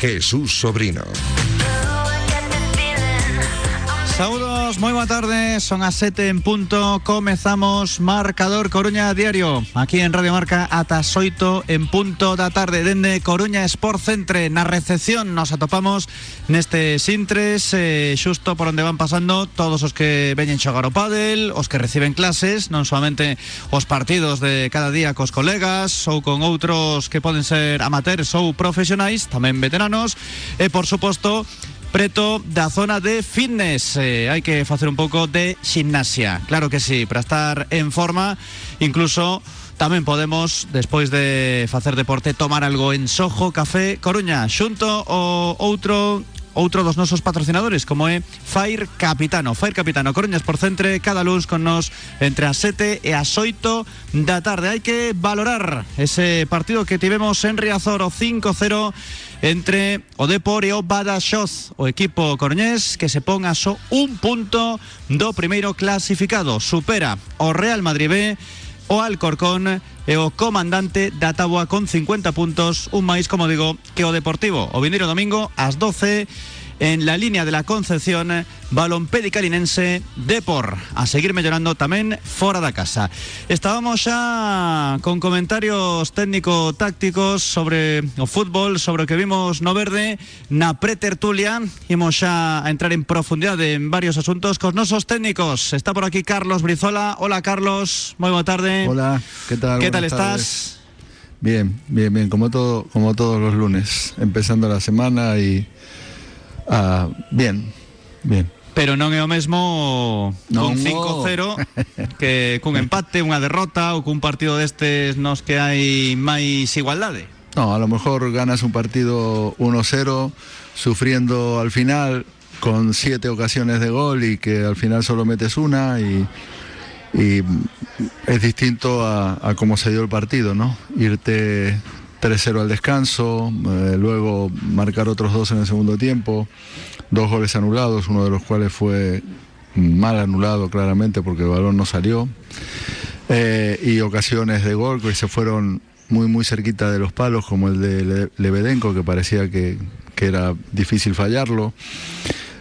Jesús Sobrino. Saludos, moi boa tarde Son as 7 en punto Comezamos Marcador Coruña Diario Aquí en Radio Marca ata 8 en punto da tarde Dende Coruña Sport Centre Na recepción nos atopamos Neste Sintres eh, Xusto por onde van pasando Todos os que veñen xogar o pádel Os que reciben clases Non solamente os partidos de cada día cos colegas Ou con outros que poden ser amateurs ou profesionais Tamén veteranos E por suposto preto da zona de fitness. Eh, hai que facer un pouco de gimnasia. Claro que sí, para estar en forma, incluso tamén podemos, despois de facer deporte, tomar algo en Sojo Café Coruña, xunto o outro outro dos nosos patrocinadores como é Fire Capitano. Fire Capitano Coruñas por Centre cada luz con nos entre as 7 e as 8 da tarde. Hai que valorar ese partido que tivemos en Riazor o 5-0 entre o Depor e o o equipo coruñés que se pon a só un punto do primeiro clasificado. Supera o Real Madrid B o Alcorcón e o comandante da Tabua con 50 puntos, un máis, como digo, que o Deportivo. O vindeiro domingo ás 12 en la línea de la Concepción, Balompé Calinense, Depor, a seguir mellorando tamén fora da casa. Estábamos xa con comentarios técnico-tácticos sobre o fútbol, sobre o que vimos no verde, na pretertulia, imos xa a entrar en profundidade en varios asuntos cos nosos técnicos. Está por aquí Carlos Brizola. Hola Carlos, moi boa tarde. Hola, ¿qué tal? ¿Qué tal estás? tardes. Bien, bien, bien, como todo, como todos los lunes, empezando la semana y ah, bien, bien. Pero non é o mesmo Non, cun no. 5-0 que cun empate, unha derrota ou cun partido destes nos que hai máis igualdade. No, a lo mejor ganas un partido 1-0 sufriendo al final con siete ocasiones de gol y que al final solo metes una y, y es distinto a, a cómo se dio el partido, ¿no? Irte 3-0 al descanso, eh, luego marcar otros dos en el segundo tiempo, dos goles anulados, uno de los cuales fue mal anulado claramente porque el balón no salió, eh, y ocasiones de gol que se fueron muy muy cerquita de los palos, como el de Le- Lebedenko, que parecía que, que era difícil fallarlo.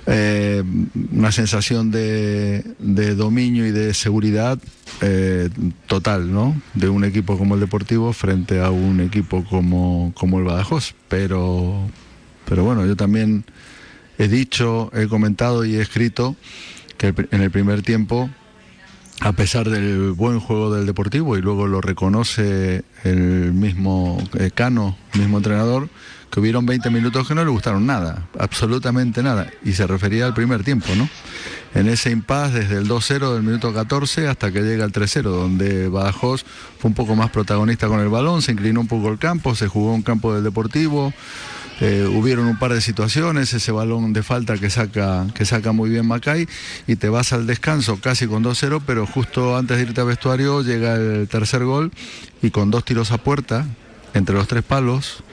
Eh, una sensación de, de dominio y de seguridad eh, total, ¿no? De un equipo como el Deportivo frente a un equipo como, como el Badajoz. Pero, pero bueno, yo también he dicho, he comentado y he escrito que el en el primer tiempo a pesar del buen juego del Deportivo y luego lo reconoce el mismo eh, Cano, mismo entrenador, que hubieron 20 minutos que no le gustaron nada, absolutamente nada, y se refería al primer tiempo, ¿no? En ese impas desde el 2-0 del minuto 14 hasta que llega el 3-0, donde Badajoz fue un poco más protagonista con el balón, se inclinó un poco el campo, se jugó un campo del Deportivo, eh, hubieron un par de situaciones, ese balón de falta que saca, que saca muy bien Macay y te vas al descanso casi con 2-0, pero justo antes de irte a vestuario llega el tercer gol y con dos tiros a puerta entre los tres palos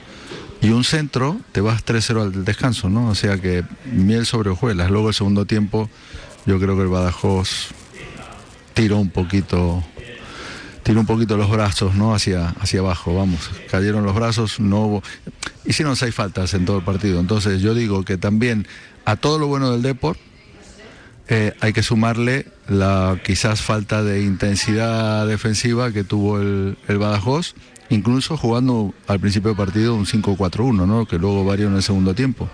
y un centro te vas 3-0 al descanso, ¿no? O sea que miel sobre hojuelas. Luego el segundo tiempo yo creo que el Badajoz tiró un poquito tiró un poquito los brazos no hacia hacia abajo vamos cayeron los brazos no hubo hicieron seis faltas en todo el partido entonces yo digo que también a todo lo bueno del Deport eh, hay que sumarle la quizás falta de intensidad defensiva que tuvo el Badajoz incluso jugando al principio del partido un 5-4-1 ¿no? que luego varió en el segundo tiempo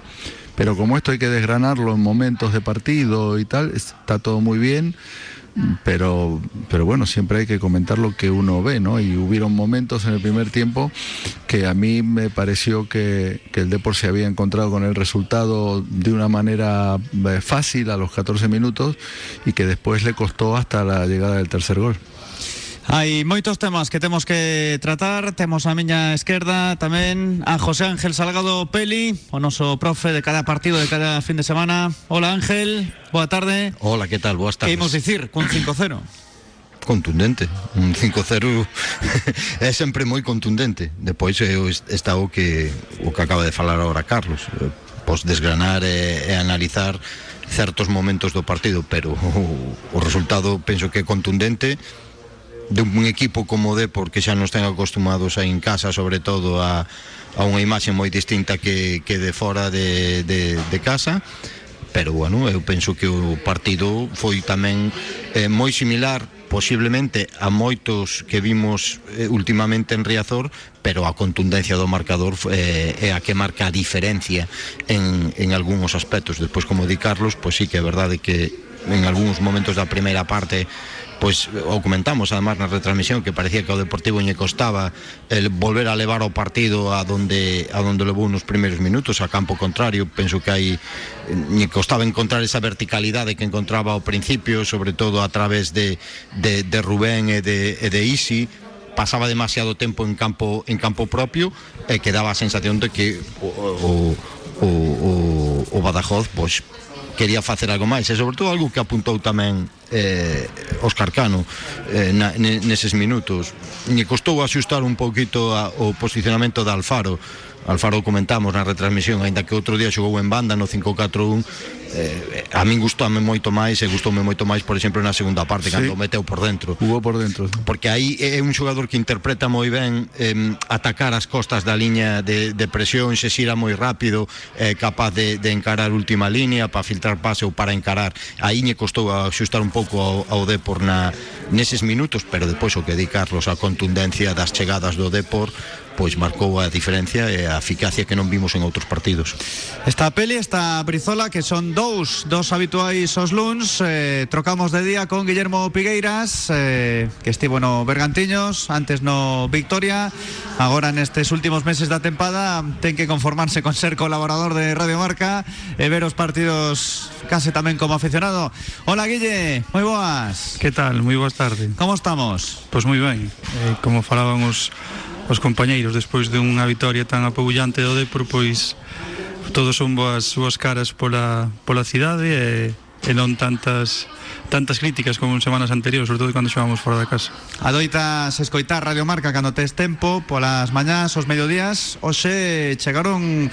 pero como esto hay que desgranarlo en momentos de partido y tal está todo muy bien pero, pero bueno, siempre hay que comentar lo que uno ve, ¿no? Y hubieron momentos en el primer tiempo que a mí me pareció que, el Depor se había encontrado con el resultado de una manera eh, fácil a los 14 minutos y que después le costó hasta la llegada del tercer gol. Hai moitos temas que temos que tratar Temos a miña esquerda tamén a José Ángel Salgado Peli O noso profe de cada partido de cada fin de semana Hola Ángel, boa tarde Hola, que tal? Boas Que tardes. imos dicir cun 5-0 Contundente. Un 5-0 é sempre moi contundente. Depois está o que o que acaba de falar agora Carlos. Pos desgranar e, e analizar certos momentos do partido, pero o, o resultado penso que é contundente de dun equipo como o Depor que xa nos ten acostumados aí en casa sobre todo a, a unha imaxe moi distinta que, que de fora de, de, de casa pero bueno, eu penso que o partido foi tamén eh, moi similar posiblemente a moitos que vimos eh, últimamente en Riazor, pero a contundencia do marcador eh, é a que marca a diferencia en, en algúns aspectos. Despois, como di Carlos, pois sí que é verdade que en algúns momentos da primeira parte pois o comentamos además na retransmisión que parecía que ao Deportivo lle costaba el volver a levar o partido a donde a donde levou nos primeiros minutos a campo contrario, penso que hai lle costaba encontrar esa verticalidade que encontraba ao principio, sobre todo a través de, de, Rubén e de, e Isi. Pasaba demasiado tempo en campo en campo propio e que daba sensación de que o, o, o Badajoz pois quería facer algo máis e sobre todo algo que apuntou tamén eh, Oscar Cano eh, na, neses minutos. Me costou axustar un poquito a, o posicionamento de Alfaro Alfaro comentamos na retransmisión, aínda que outro día xogou en banda no 5-4-1, eh, a min gustoume moito máis e gustoume moito máis, por exemplo, na segunda parte, sí. cando meteu por dentro. Jugou por dentro. Sí. Porque aí é un xogador que interpreta moi ben eh, atacar as costas da liña de, de presión, se xira moi rápido, é eh, capaz de, de encarar última línea para filtrar pase ou para encarar. Aí lle costou axustar un pouco ao, ao Depor na, neses minutos, pero depois o que di Carlos a contundencia das chegadas do Depor pois marcou a diferencia e a eficacia que non vimos en outros partidos. Esta peli, esta Brizola, que son dous, dos habituais os luns, eh, trocamos de día con Guillermo Pigueiras, eh, que estivo no Bergantiños, antes no Victoria, agora nestes últimos meses da tempada ten que conformarse con ser colaborador de Radio Marca e ver os partidos case tamén como aficionado. Hola Guille, moi boas. Que tal? Moi boas tardes. Como estamos? Pois moi ben. Eh, como falábamos os compañeiros despois de unha vitoria tan apabullante do Depor, pois todos son boas, súas caras pola, pola cidade e, e non tantas tantas críticas como en semanas anteriores, sobre todo cando xogamos fora da casa. Adoitas escoitar Radio Marca cando tes tempo, polas mañás, os mediodías, hoxe chegaron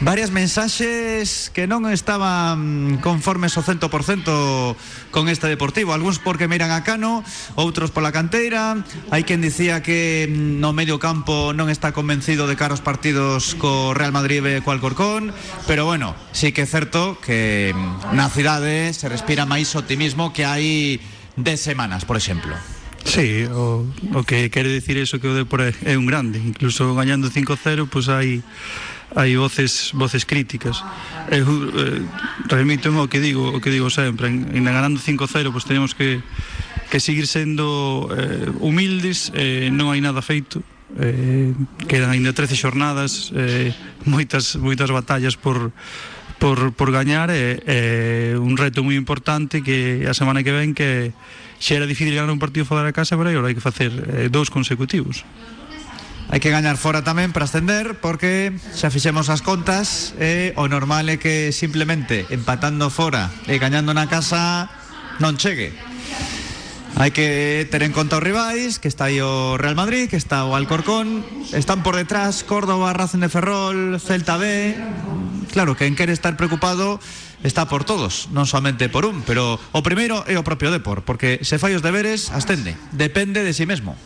varias mensaxes que non estaban conformes ao 100% con este Deportivo. Algúns porque miran a Cano, outros pola canteira. Hai quen dicía que no medio campo non está convencido de caros partidos co Real Madrid e co Alcorcón, pero bueno, sí que é certo que na cidade se respira máis optimismo que hai de semanas, por exemplo. Sí, o, o que quere dicir eso que o Depor é un grande, incluso gañando 5-0, pois pues hai hai voces voces críticas. Eu eh, remítome o que digo, o que digo sempre, en, en ganando 5-0, pois tenemos que que seguir sendo eh, humildes, eh, non hai nada feito. Eh, quedan ainda 13 xornadas, eh, moitas moitas batallas por por, por gañar e eh, eh, un reto moi importante que a semana que ven que xa era difícil ganar un partido fora da casa, pero agora hai que facer eh, dous consecutivos. Hai que gañar fora tamén para ascender porque xa fixemos as contas e o normal é que simplemente empatando fora e gañando na casa non chegue. Hai que ter en conta os rivais, que está aí o Real Madrid, que está o Alcorcón, están por detrás Córdoba, Racing de Ferrol, Celta B. Claro, quen quere estar preocupado está por todos, non somente por un, pero o primeiro é o propio Depor, porque se fai os deberes, ascende, depende de si sí mesmo.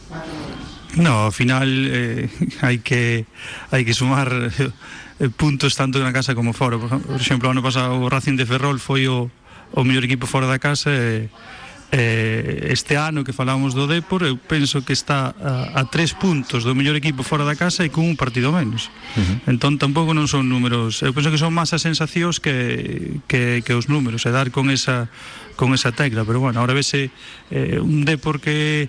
No, ao final eh, hai que hai que sumar eh, puntos tanto na casa como fora. Por exemplo, ano pasado o Racing de Ferrol foi o, o mellor equipo fora da casa e eh, eh, este ano que falamos do Depor eu penso que está a, a tres puntos do mellor equipo fora da casa e cun partido menos uh -huh. entón tampouco non son números eu penso que son máis as sensacións que, que, que os números e dar con esa con esa tecla, pero bueno, ahora vese eh, un Depor que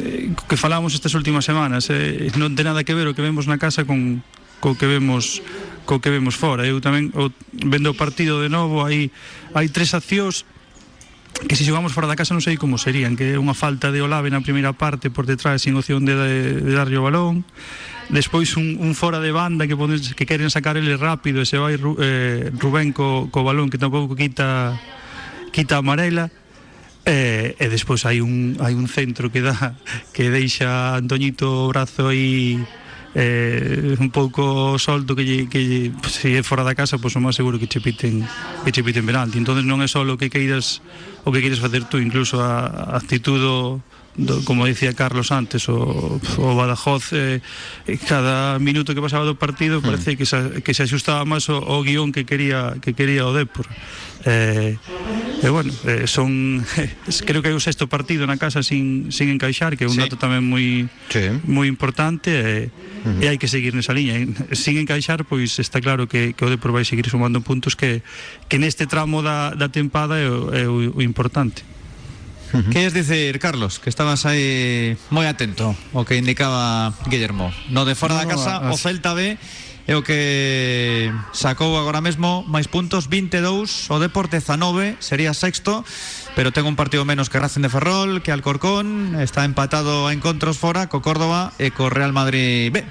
eh, que falamos estas últimas semanas eh, non ten nada que ver o que vemos na casa con, co que vemos co que vemos fora. Eu tamén o, vendo o partido de novo, hai hai tres accións que se xogamos fora da casa non sei como serían, que é unha falta de Olave na primeira parte por detrás sin opción de, de, de darlle o balón, despois un, un fora de banda que pones, que queren sacar ele rápido e se vai Ru, eh, Rubén co, co balón que tampouco quita quita amarela. E, e despois hai un, hai un centro que dá que deixa Antoñito o brazo aí eh, un pouco solto que, lle, que lle, se é fora da casa, pois o máis seguro que che piten, que che piten penalti. Entón non é só o que queiras o que queiras facer tú, incluso a, a actitud do, como dicía Carlos antes, o, o Badajoz eh, cada minuto que pasaba do partido mm. parece que se, que se axustaba máis o, o guión que quería que quería o Depor. Eh, e bueno, eh, son creo que é o sexto partido na casa sin, sin encaixar, que é un Sí. dato tamén moi Sí. moi importante e, e hai que seguir nesa liña. Sin encaixar, pois está claro que, que o Depor vai seguir sumando puntos que, que neste tramo da, da tempada é o, é o, o importante. Queres dicir, Carlos, que estabas aí moi atento o que indicaba Guillermo. No de fora No, da no, casa, as- o Celta B é o que sacou agora mesmo máis puntos, 22, o Deporte 19, sería sexto, pero ten un partido menos que Racing de Ferrol, que Alcorcón, está empatado a encontros fora co Córdoba e co Real Madrid B.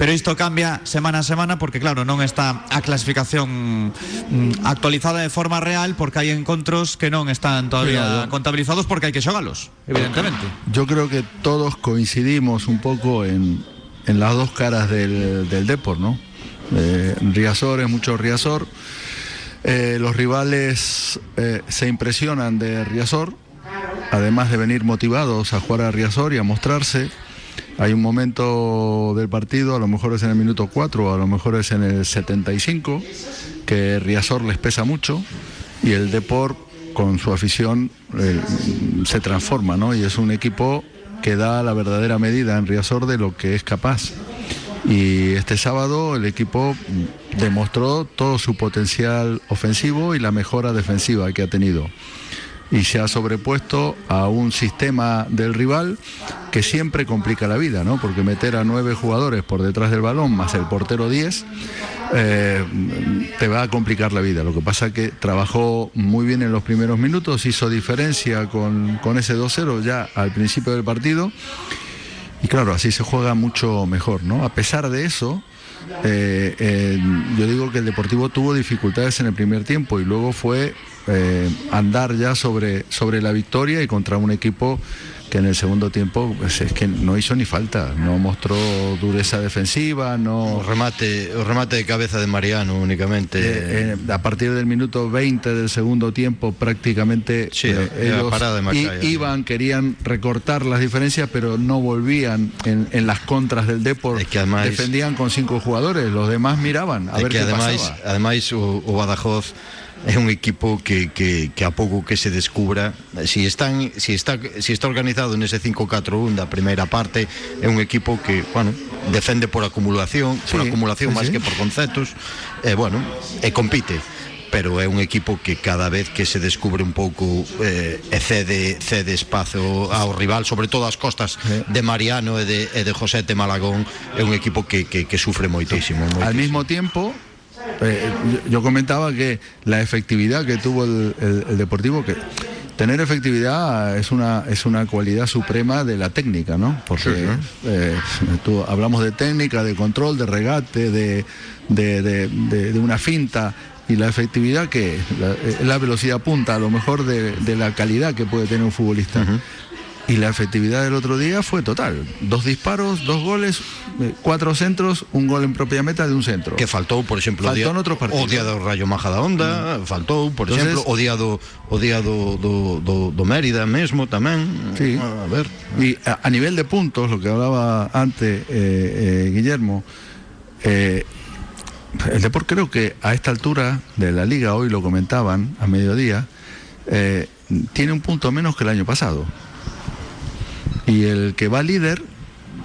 Pero isto cambia semana a semana porque claro, non está a clasificación mm, actualizada de forma real porque hai encontros que non están todavía contabilizados porque hai que xogalos, evidentemente. Yo creo que todos coincidimos un poco en, en las dos caras del, del Depor, ¿no? Eh, Riazor es mucho Riazor. Eh, los rivales eh, se impresionan de Riazor, además de venir motivados a jugar a Riazor y a mostrarse. Hay un momento del partido, a lo mejor es en el minuto 4 o a lo mejor es en el 75, que Riazor les pesa mucho y el Depor con su afición se transforma, ¿no? Y es un equipo que da la verdadera medida en Riazor de lo que es capaz. Y este sábado el equipo demostró todo su potencial ofensivo y la mejora defensiva que ha tenido. Y se ha sobrepuesto a un sistema del rival que siempre complica la vida, ¿no? Porque meter a nueve jugadores por detrás del balón más el portero 10 eh, te va a complicar la vida. Lo que pasa que trabajó muy bien en los primeros minutos, hizo diferencia con, con ese 2-0 ya al principio del partido. Y claro, así se juega mucho mejor, ¿no? A pesar de eso, eh, eh, yo digo que el Deportivo tuvo dificultades en el primer tiempo y luego fue eh, andar ya sobre, sobre la victoria y contra un equipo que en el segundo tiempo pues, es que no hizo ni falta, no mostró dureza defensiva, no... Remate, remate de cabeza de Mariano únicamente. Eh, eh, a partir del minuto 20 del segundo tiempo prácticamente Sí, eh, ellos de sí. iban, querían recortar las diferencias, pero no volvían en, en las contras del Depor. Es que además- defendían con cinco jugadores, los demás miraban a ver que qué ademais, pasaba. ademais o, o Badajoz é un equipo que, que, que a pouco que se descubra si, están, si, está, si está organizado nese 5-4-1 da primeira parte é un equipo que, bueno, defende por acumulación por Sí, acumulación sí, máis sí. que por conceptos e, bueno, e compite pero é un equipo que cada vez que se descubre un pouco eh, e cede, cede espazo ao rival, sobre todo as costas de Mariano e de, e de Josete Malagón, é un equipo que, que, que sufre moitísimo, moitísimo. Al mismo tiempo, eh, yo, comentaba que la efectividad que tuvo el, el- el Deportivo, que tener efectividad es una, es una cualidad suprema de la técnica, ¿no? Porque Sí, eh, tú- hablamos de técnica, de control, de regate, de, de- de- de- de una finta. Y la efectividad que es la, eh, la velocidad punta, a lo mejor de, de la calidad que puede tener un futbolista. Y la efectividad del otro día fue total. Dos disparos, dos goles, eh, cuatro centros, un gol en propia meta de un centro. que faltou, por exemplo, Faltou o día, noutros partidos. o día do Rayo Majadahonda, mm. faltou, por Entonces- exemplo, o día do Mérida mesmo tamén. Sí. A ver. Y a, a nivel de puntos, lo que hablaba antes eh, eh, Guillermo, eh, el Depor creo que a esta altura de la liga, hoy lo comentaban a mediodía, tiene un punto menos que el año pasado. Y el que va líder,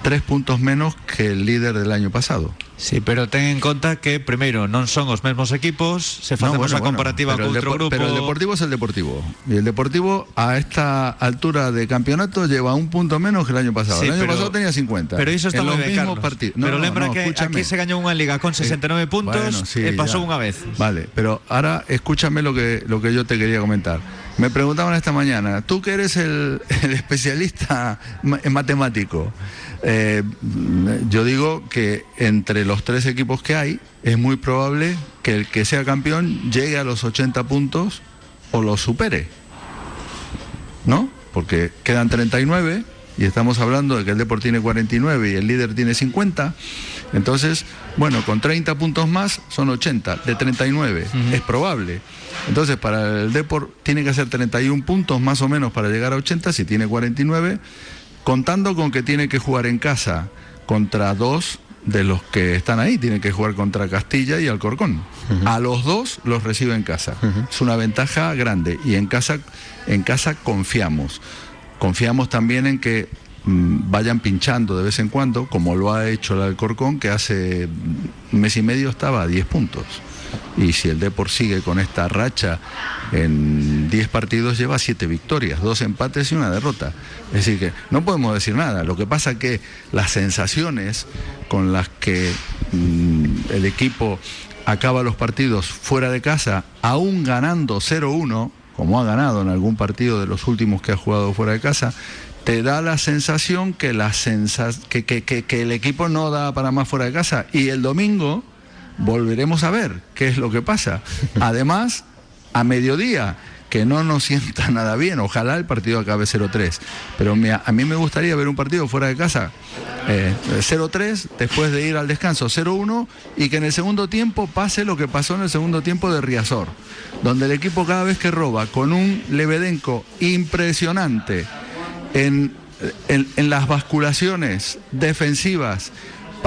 tres puntos menos que el líder del año pasado. Sí, pero ten en conta que primeiro non son os mesmos equipos, se No, facemos bueno, a bueno, comparativa con outro grupo. Pero el Deportivo es el Deportivo. Y el Deportivo a esta altura de campeonato lleva un punto menos que el año pasado. Sí, el año pero- pasado tenía 50. Pero iso está En los mismos partidos. pero No, lembra no, que escúchame. aquí se gañou unha liga con 69 puntos Bueno, sí, e pasou unha vez. Vale, pero ahora escúchame lo que, lo que yo te quería comentar. Me preguntaban esta mañana, tú que eres el, especialista en matemático, eh, yo digo que entre los tres equipos que hay es muy probable que el que sea campeón llegue a los 80 puntos o los supere. ¿No? Porque quedan 39 y estamos hablando de que el Depor tiene 49 y el líder tiene 50, entonces, bueno, con 30 puntos más son 80, de 39, es probable. Entonces, para el Depor tiene que hacer 31 puntos más o menos para llegar a 80, si tiene 49, contando con que tiene que jugar en casa contra dos de los que están ahí, tiene que jugar contra Castilla y Alcorcón. A los dos los recibe en casa. Es una ventaja grande y en casa, en casa confiamos. Confiamos también en que mm, vayan pinchando de vez en cuando, como lo ha hecho el Alcorcón, que hace mes y medio estaba a 10 puntos. Y si el Depor sigue con esta racha, en 10 partidos lleva 7 victorias, 2 empates y una derrota. Es decir, que no podemos decir nada. Lo que pasa que las sensaciones con las que mm, el equipo acaba los partidos fuera de casa, aún ganando 0-1, como ha ganado en algún partido de los últimos que ha jugado fuera de casa, te da la sensación que, la sensa que, que, que, que el equipo no da para más fuera de casa. Y el domingo volveremos a ver qué es lo que pasa. Además, a mediodía, que no nos sienta nada bien, ojalá el partido acabe 0-3, pero a mí me gustaría ver un partido fuera de casa. Eh, 0-3, después de ir al descanso 0-1 y que en el segundo tiempo pase lo que pasó en el segundo tiempo de Riazor, donde el equipo cada vez que roba con un Lebedenko impresionante en- en las basculaciones defensivas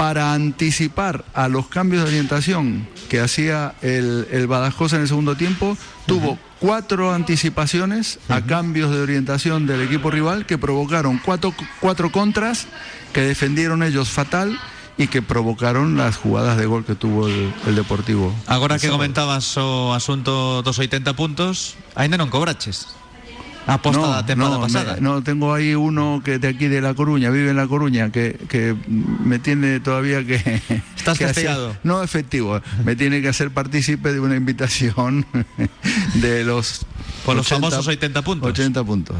para anticipar a los cambios de orientación que hacía el, el Badajoz en el segundo tiempo, tuvo cuatro anticipaciones a cambios de orientación del equipo rival que provocaron cuatro, cuatro contras que defendieron ellos fatal y que provocaron las jugadas de gol que tuvo el, el Deportivo. Agora El que comentabas o asunto dos 80 puntos, aínda non cobraches. A posta da tempada no, pasada. me- no, tengo ahí uno que de aquí de La Coruña, vive en La Coruña, que, que me tiene todavía que... Estás que hacer- no, efectivo, me tiene que hacer partícipe de una invitación de los... Por los famosos 80 puntos. 80 puntos.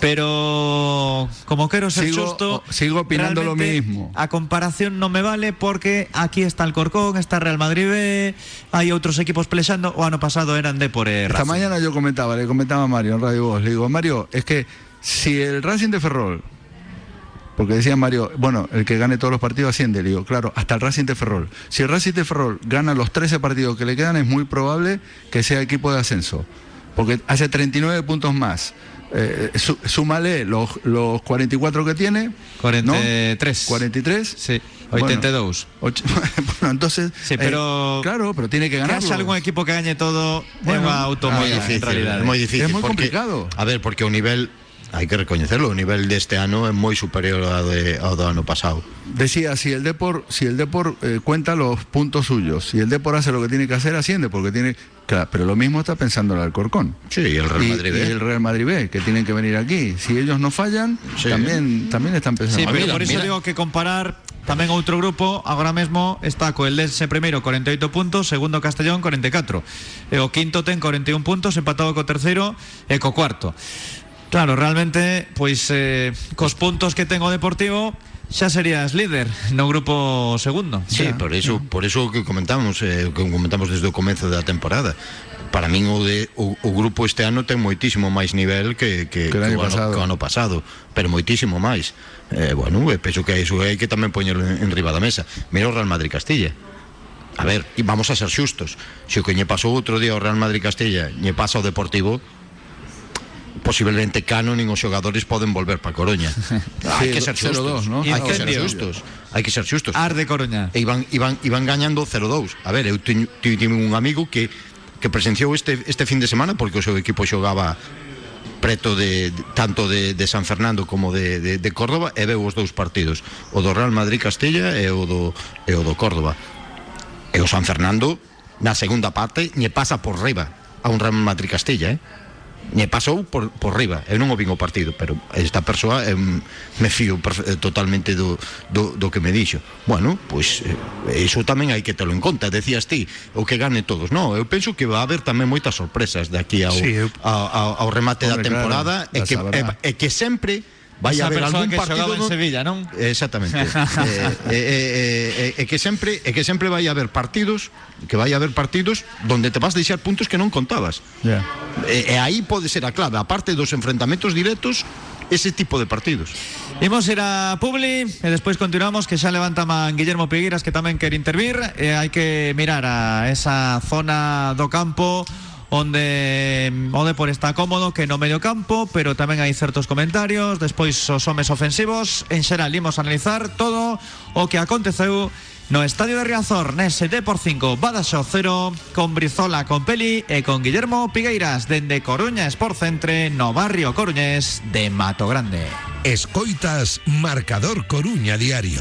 Pero como quero ser Sigo- xusto, o- sigo opinando lo mismo. A comparación non me vale porque aquí está el Corcón, está Real Madrid B, hai outros equipos pelexando, o ano pasado eran de por eh, Esta mañana yo comentaba, le comentaba a Mario en Radio Voz, le digo, Mario, es que si el Racing de Ferrol, porque decía Mario, bueno, el que gane todos los partidos asciende, le digo, claro, hasta el Racing de Ferrol. Si el Racing de Ferrol gana los 13 partidos que le quedan, es muy probable que sea equipo de ascenso, porque hace 39 puntos más. Eh, súmale los, los 44 que tiene. ¿no? 43. 43. Sí, Bueno, 82. och- bueno, entonces. Sí, pero- eh, claro, pero tiene que ganar. haxa algún equipo que gañe todo Bueno, unha Moi automoya, en difícil, realidad. é moi difícil. Es muy porque- complicado. A ver, porque o nivel, hai que recoñecerlo, o nivel deste ano é moi superior ao, de, ao do ano pasado. Decía, si el Depor, si el Depor eh, cuenta los puntos suyos, si el Depor hace lo que tiene que hacer, asciende, porque tiene. Claro, pero lo mismo está pensando el Alcorcón. Sí, y el Real Y- Madrid y, el Real Madrid B, que tienen que venir aquí. Si ellos no fallan, Sí. también, también están pensando. Sí, pero mira, por eso mira. digo que comparar tamén outro grupo agora mesmo está co Eldense primeiro 48 puntos, segundo Castellón 44. E o quinto ten 41 puntos, empatado co terceiro e co cuarto. Claro, realmente, pois eh, cos puntos que ten o Deportivo xa serías líder no grupo segundo. Sí, Xa. por eso, por eso que comentamos, eh, que comentamos desde o comezo da temporada. Para min o, de, o, o grupo este ano ten moitísimo máis nivel que, que, Que o año o, pasado. ano, que o ano pasado, pero moitísimo máis. Eh, bueno, e penso que iso hai que tamén poñerlo en, en riba da mesa. Mira o Real Madrid Castilla. A ver, e vamos a ser xustos. Se o que lle pasou outro día ao Real Madrid Castilla lle pasa ao Deportivo, posiblemente Cano nin os xogadores poden volver para Coruña. hai que ser xustos, ¿no? hai que ser xustos. Hai que ser xustos. Arde Coruña. E iban iban iban gañando 0-2. A ver, eu teño, teño un amigo que que presenciou este este fin de semana porque o seu equipo xogaba preto de tanto de, de San Fernando como de, de, de Córdoba e veu os dous partidos, o do Real Madrid Castilla e o do e o do Córdoba. E o San Fernando na segunda parte lle pasa por riba a un Real Madrid Castilla, eh? me pasou por, por riba. Eu non o vin o partido pero esta persoa eu, me fío eh, totalmente do, do, do que me dixo. Bueno, pois eh, iso tamén hai que telo en conta decías ti, o que gane todos. No, eu penso que va a haber tamén moitas sorpresas de aquí ao, sí, eu... ao, ao, ao remate Hombre, da temporada claro, e, que, e, e que sempre vai Esa haber algún que partido en no- Sevilla, non? Exactamente. eh, eh, eh, eh, eh, que sempre é que sempre vai haber partidos, que vai haber partidos donde te vas deixar puntos que non contabas. Ya. E, e aí pode ser a clave, aparte dos enfrentamentos directos, ese tipo de partidos. Imos ir a Publi e despois continuamos que xa levanta man Guillermo Piguiras que tamén quer intervir e hai que mirar a esa zona do campo onde o Depor está cómodo que no medio campo, pero tamén hai certos comentarios, despois os homes ofensivos, en xeral imos analizar todo o que aconteceu no Estadio de Riazor, nese D por 5, Badaxo 0, con Brizola, con Peli e con Guillermo Pigueiras, dende Coruña Sport Centre, no barrio coruñés de Mato Grande. Escoitas Marcador Coruña Diario.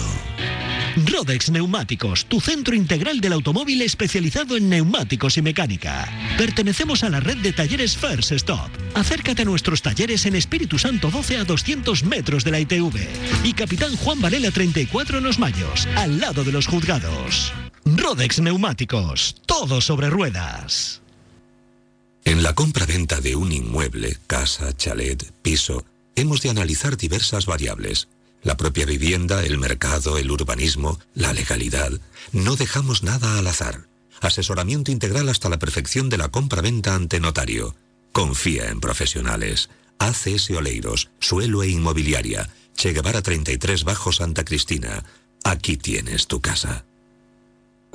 Rodex Neumáticos, tu centro integral del automóvil especializado en neumáticos y mecánica. Pertenecemos a la red de talleres First Stop. Acércate a nuestros talleres en Espíritu Santo 12 a 200 metros de la ITV y Capitán Juan Varela 34 en Los Mayos, al lado de los juzgados. Rodex Neumáticos, todo sobre ruedas. En la compra-venta de un inmueble, casa, chalet, piso, hemos de analizar diversas variables la propia vivienda, el mercado, el urbanismo, la legalidad. No dejamos nada al azar. Asesoramiento integral hasta la perfección de la compra-venta ante notario. Confía en profesionales. ACS Oleiros, Suelo e Inmobiliaria. Che Guevara 33 Bajo Santa Cristina. Aquí tienes tu casa.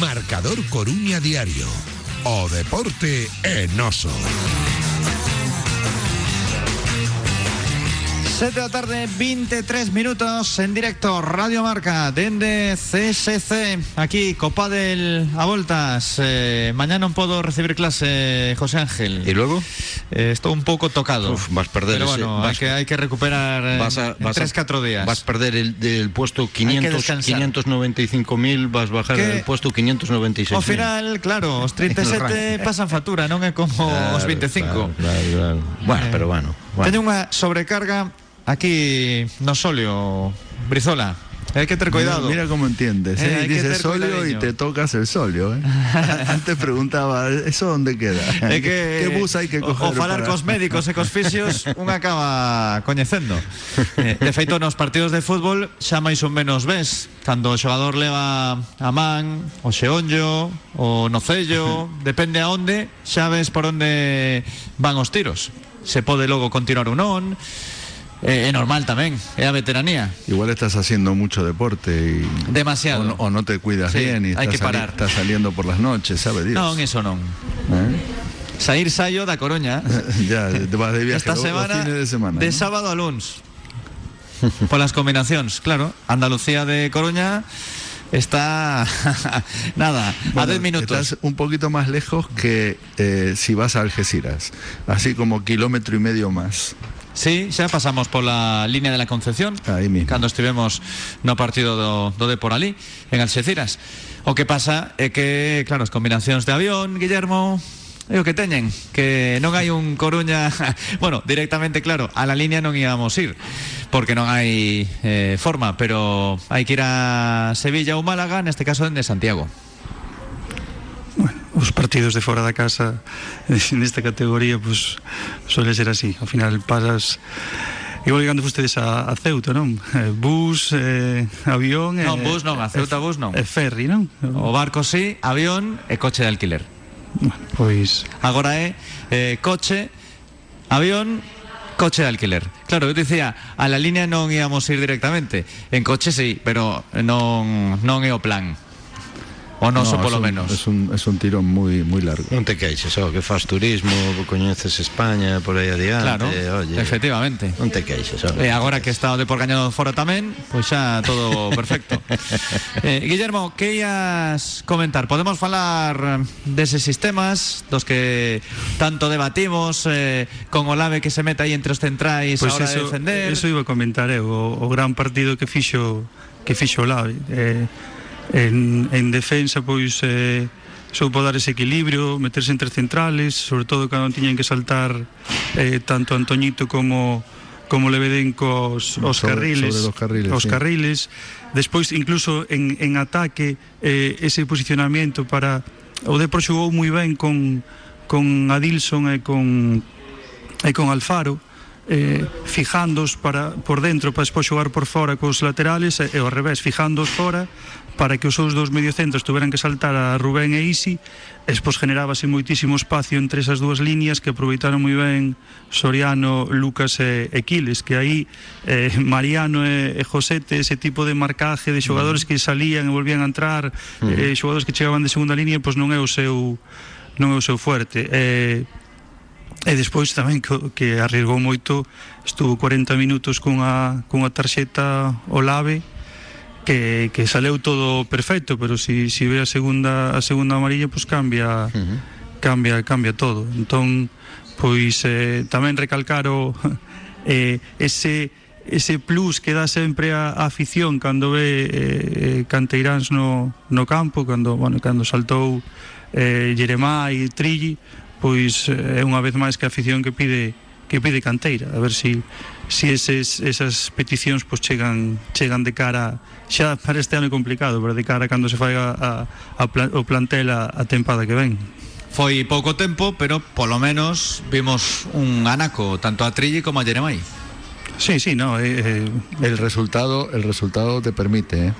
Marcador Coruña Diario. O deporte en oso. 7 de la tarde, 23 minutos en directo, Radio Marca, dende CSC, aquí, Copa del a voltas. Eh, mañana non podo recibir clase, José Ángel. ¿Y luego? Eh, estou un pouco tocado. Uf, vas a perder Pero ese- bueno, hay vas- que, hay que recuperar eh, Vas a, en vas a- 3-4 días. Vas a perder el del puesto que 500, descansar. 595.000, vas a bajar Que- el puesto 596. Ao final, claro, os 37 pasan factura, non é como os 25. Claro, claro, claro. Bueno, Eh, pero bueno. bueno. Teño unha sobrecarga aquí no solio, Brizola. Hai que ter cuidado. Mira, mira cómo entiendes. Eh, ¿eh? hay Dices tener solio y te tocas el solio. ¿eh? Antes preguntaba, ¿eso dónde queda? Que ¿Qué bus hay que o- coger? O falar para- cos médicos e cos fisios un acaba coñecendo. Eh, de feito, nos partidos de fútbol xa máis ou menos ves cando o xogador leva a man, o xeonllo, o nocello, depende a onde, xa ves por onde van os tiros. Se pode logo continuar ou non. Eh, é normal tamén, é a veteranía. Igual estás haciendo mucho deporte y o Demasiado. no, o no te cuidas Sí, bien y hay estás, que parar. estás saliendo por las noches, sabe Dios. Non, iso non. ¿Eh? Saír saio da Coruña. ya, te vas de viaje Esta los- los semana, fines de semana. de ¿no? sábado a luns. Por las combinacións, claro. Andalucía de Coruña está nada, a Bueno, 10 minutos. Estás un poquito más lejos que eh, si vas a Algeciras, así como kilómetro y medio más. Sí, xa pasamos pola línea de la Concepción Aí mismo. Cando estivemos no partido do, do de por ali En Alxeciras O que pasa é que, claro, as combinacións de avión Guillermo É o que teñen Que non hai un Coruña Bueno, directamente, claro, a la línea non íbamos ir Porque non hai eh, forma Pero hai que ir a Sevilla ou Málaga Neste caso dende Santiago os partidos de fora da casa nesta categoría pues suele ser así ao final pasas igual que cando fustedes a, a Ceuta non? Eh, bus, eh, avión Non, e- bus non, a Ceuta bus non. e ferry non? O barco sí, avión e coche de alquiler bueno, pois Agora é eh, coche, avión, coche de alquiler. Claro, eu dicía, a la línea non íamos ir directamente. En coche sí, pero non non é o plan. O noso no, polo menos. Es un, es un tirón moi moi largo. Non te queixes, ó, que faz turismo, coñeces España por aí adiante, claro, oye. Efectivamente. Non te queixes, ó. E agora que está o de por gañado fora tamén, pois xa todo perfecto. eh, Guillermo, que ias comentar? Podemos falar deses sistemas dos que tanto debatimos eh, con Olave que se mete aí entre os centrais pues a hora eso, de defender. Eso iba a comentar eu, o, o gran partido que fixo que fixo Olave. Eh, En, en defensa, pois, eh, soupo dar ese equilibrio, meterse entre centrales, sobre todo cando tiñen que saltar eh, tanto Antoñito como como le veden cos os sobre, carriles, sobre os carriles, os sí. carriles. Despois incluso en, en ataque eh, ese posicionamento para o Depor xogou moi ben con con Adilson e con e con Alfaro eh, fijándos para, por dentro para despois xogar por fora cos laterales e, e ao revés, fijándos fora para que os seus dous mediocentros tuveran que saltar a Rubén e Isi e despois generábase moitísimo espacio entre esas dúas líneas que aproveitaron moi ben Soriano, Lucas e, e Quiles que aí eh, Mariano e, e Josete ese tipo de marcaje de xogadores mm. que salían e volvían a entrar mm. eh, xogadores que chegaban de segunda línea pois non é o seu non é o seu fuerte. Eh, E despois tamén que, que arriesgou moito, estuvo 40 minutos cunha, cunha tarxeta o lave, que, que saleu todo perfecto, pero se si, si ve a segunda a segunda amarilla, pois pues cambia uh -huh. cambia cambia todo. Entón, pois eh, tamén recalcar o eh, ese ese plus que dá sempre a, a afición cando ve eh, eh Canteiráns no, no campo, cando, bueno, cando saltou eh, Jeremá e Trilli, pois eh, é unha vez máis que a afición que pide que pide canteira, a ver si si eses, esas peticións pois chegan chegan de cara xa para este ano é complicado, pero de cara cando se faiga a, a plan, o plantel a, a tempada que ven. Foi pouco tempo, pero polo menos vimos un anaco tanto a Trilli como a Jeremai. Sí, sí, no, eh, eh, El resultado, el resultado te permite, ¿eh?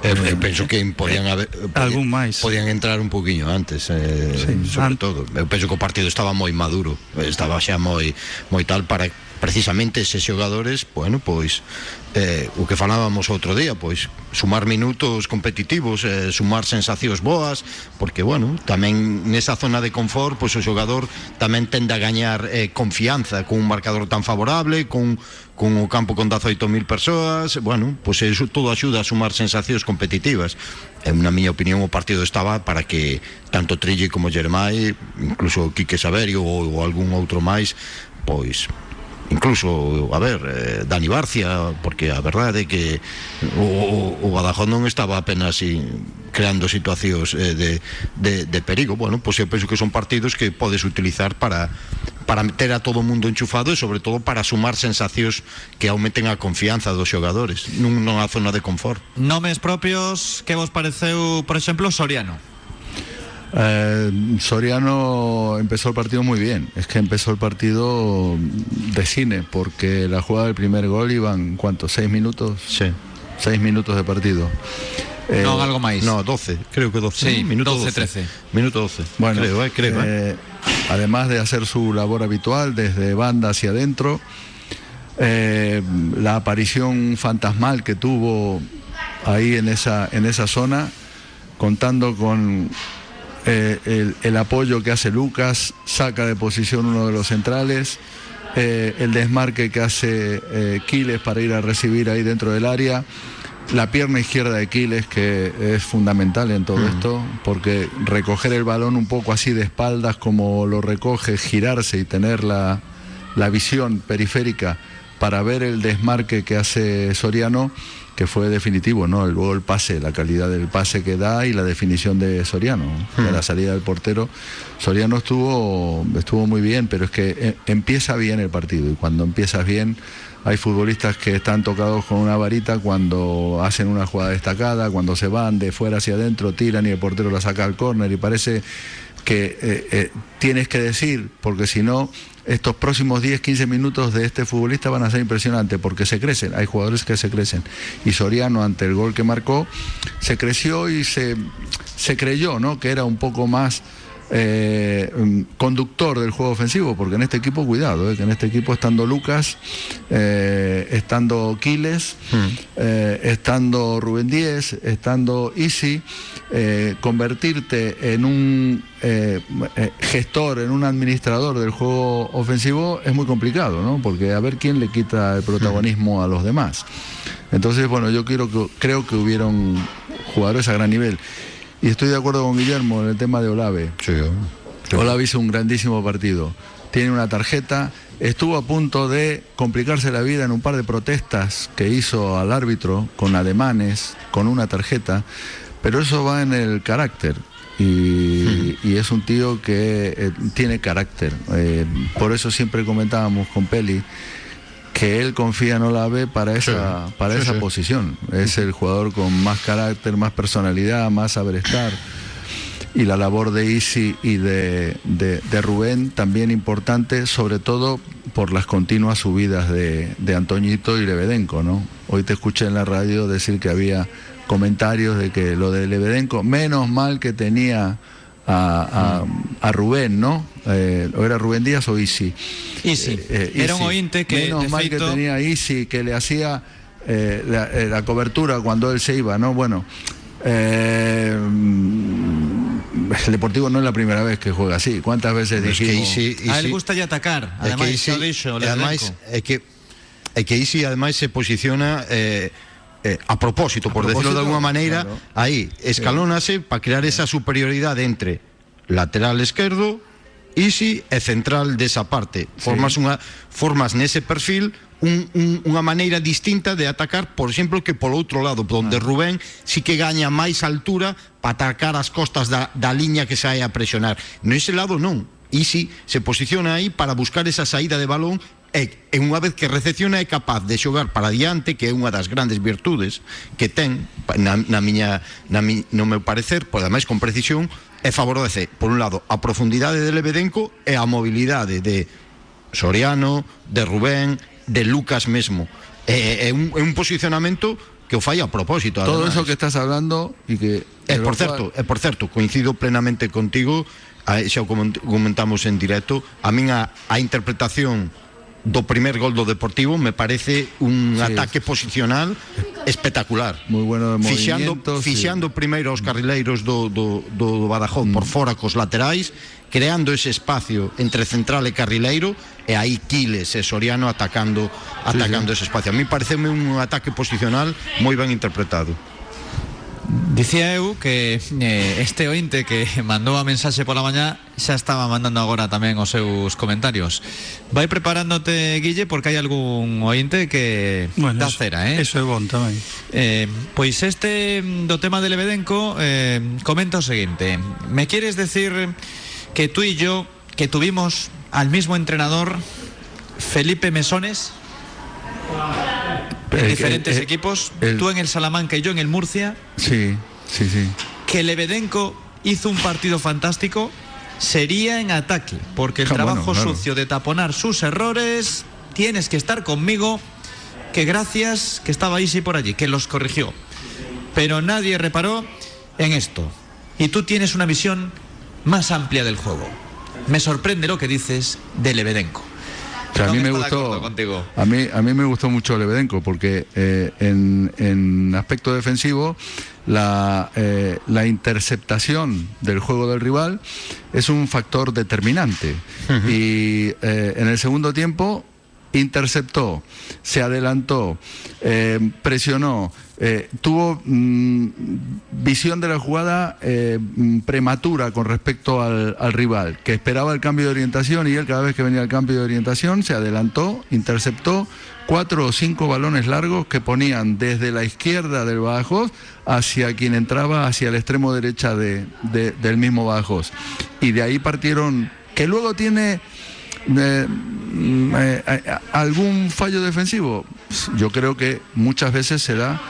Eu, eu penso que podían haber podían, Algún máis. Podían entrar un poquinho antes, eh, Sí, sobre an- todo. Eu penso que o partido estaba moi maduro, estaba xa moi moi tal para precisamente eses xogadores, bueno, pois eh, o que falábamos outro día, pois sumar minutos competitivos, eh, sumar sensacións boas, porque bueno, tamén nesa zona de confort, pois o xogador tamén tende a gañar eh, confianza con un marcador tan favorable, con con campo con 18.000 persoas, bueno, pois eso todo axuda a sumar sensacións competitivas. E na miña opinión o partido estaba para que tanto Trilli como Jeremai, incluso Quique Saberio ou, ou algún outro máis, pois incluso, a ver, eh, Dani Barcia, porque a verdade é que o, o, Badajoz non estaba apenas si, creando situacións eh, de, de, de perigo. Bueno, pois eu penso que son partidos que podes utilizar para para meter a todo mundo enchufado e sobre todo para sumar sensacións que aumenten a confianza dos xogadores nun, nunha zona de confort. Nomes propios, que vos pareceu, por exemplo, Soriano? Eh, Soriano empezó el partido muy bien. Es que empezó el partido de cine, porque la jugada del primer gol iban, ¿cuántos? ¿Seis minutos? Sí. Seis minutos de partido. Eh, non, algo máis. No, 12, creo que 12. Sí, minuto 12, 12. 13. Minuto 12. Bueno, creo, eh, creo, eh. eh, además de hacer su labor habitual desde banda hacia adentro, eh, la aparición fantasmal que tuvo ahí en esa, en esa zona, contando con eh, el, apoyo que hace Lucas, saca de posición uno de los centrales, eh, el desmarque que hace Quiles para ir a recibir ahí dentro del área, la pierna izquierda de Quiles que es fundamental en todo esto, porque recoger el balón un poco así de espaldas como lo recoge, girarse y tener la, la visión periférica para ver el desmarque que hace Soriano, que fue definitivo, ¿no? Luego el pase, la calidad del pase que da y la definición de Soriano, de la salida del portero. Soriano estuvo, estuvo muy bien, pero es que eh, empieza bien el partido y cuando empiezas bien hay futbolistas que están tocados con una varita cuando hacen una jugada destacada, cuando se van de fuera hacia adentro, tiran y el portero la saca al córner y parece que eh, eh, tienes que decir, porque si no, estos próximos 10, 15 minutos de este futbolista van a ser impresionantes, porque se crecen, hay jugadores que se crecen. Y Soriano, ante el gol que marcó, se creció y se, se creyó ¿no? que era un poco más eh, mm, conductor del juego ofensivo, porque en este equipo, cuidado, eh, que en este equipo estando Lucas, eh, estando Quiles, eh, estando Rubén Díez, estando Easy, eh, convertirte en un gestor, en un administrador del juego ofensivo es muy complicado, ¿no? Porque a ver quién le quita el protagonismo a los demás. Entonces, bueno, yo quiero creo que hubieron jugadores a gran nivel. Y estoy de acuerdo con Guillermo en el tema de Olave. Olave hizo un grandísimo partido. Tiene una tarjeta. Estuvo a punto de complicarse la vida en un par de protestas que hizo al árbitro con ademanes, con una tarjeta. Pero eso va en el carácter. Y, y es un tío que eh, tiene carácter. Eh, por eso siempre comentábamos con Peli que él confía en Olave para esa, para sí, esa sí. posición. Es el jugador con más carácter, más personalidad, más saber estar. Y la labor de Isi y de, de- de Rubén también importante, sobre todo por las continuas subidas de, de Antoñito y Lebedenco, ¿no? Hoy te escuché en la radio decir que había comentarios de que lo de Lebedenco, menos mal que tenía a, a- a Rubén, ¿no? Eh, ¿O era Rubén Díaz o Isi? Isi. Eh, Era un ointe que, Menos mal feito- que tenía Isi, que le hacía eh, la, eh, la cobertura cuando él se iba, ¿no? Bueno, eh, el Deportivo no es la primera vez que juega así. ¿Cuántas veces es que dijimos? Isi- A él gusta ya atacar. Además, que Isi, e Lebedenco. é que que Isi ademais se posiciona eh, eh, a propósito, por A decirlo de propósito, alguna maneira, claro. aí escalónase para crear esa superioridade entre lateral esquerdo, Isi e central desa parte. Formas unha formas nese perfil un, un, unha maneira distinta de atacar, por exemplo, que polo outro lado, onde Rubén sí que gaña máis altura para atacar as costas da, da liña que sai a presionar. No ese lado non. Isi se posiciona aí para buscar esa saída de balón e, e unha vez que recepciona é capaz de xogar para diante, que é unha das grandes virtudes que ten na, na miña na mi, no meu parecer, por ademais con precisión, e favorece, por un lado, a profundidade de Lebedenco e a mobilidade de Soriano, de Rubén, de Lucas mesmo. É, é, un, é un posicionamento que o fai a propósito. Todo eso que estás hablando y que... E de lo por certo, e por certo, coincido plenamente contigo, a, xa o coment- comentamos en directo, a min a, a interpretación do primer gol do Deportivo me parece un Sí. ataque posicional espectacular. Muy bueno de Fixando, fixando primeiro os carrileiros do, do, do Badajoz por fora cos laterais, creando ese espacio entre central e carrileiro e aí Quiles e Soriano atacando atacando ese espacio. A mí pareceme un ataque posicional moi ben interpretado. Dicía eu que eh, este ointe que mandou a mensaxe pola mañá xa estaba mandando agora tamén os seus comentarios. Vai preparándote, Guille, porque hai algún ointe que Bueno, dá eso- cera, eh? Eso é bon tamén. Eh, pois este mm, do tema de Lebedenco eh, comenta o seguinte Me quieres decir que tú y yo Que tuvimos al mismo entrenador Felipe Mesones En Eh, diferentes eh, equipos el- Tú en el Salamanca y yo en el Murcia Sí, sí, sí. Que Lebedenco hizo un partido fantástico Sería en ataque Porque el Ah, bueno, trabajo claro. sucio de taponar sus errores Tienes que estar conmigo que gracias que estaba Isi por allí, que los corrigió. Pero nadie reparó en esto. Y tú tienes una visión más amplia del juego. Me sorprende lo que dices de Lebedenko. O sea, a mí me gustó. contigo. A mí, a mí me gustó mucho Lebedenko porque eh, en, en aspecto defensivo la, eh, la interceptación del juego del rival es un factor determinante. Y eh, en el segundo tiempo interceptó, se adelantó, presionó, eh, tuvo mm, visión de la jugada eh, mm, prematura con respecto al, al rival, que esperaba el cambio de orientación y él cada vez que venía el cambio de orientación se adelantó, interceptó cuatro o cinco balones largos que ponían desde la izquierda del Badajoz hacia quien entraba hacia el extremo derecha de- de- del mismo Badajoz. Y de ahí partieron, que luego tiene eh, mm, algún fallo defensivo. Yo creo que muchas veces se da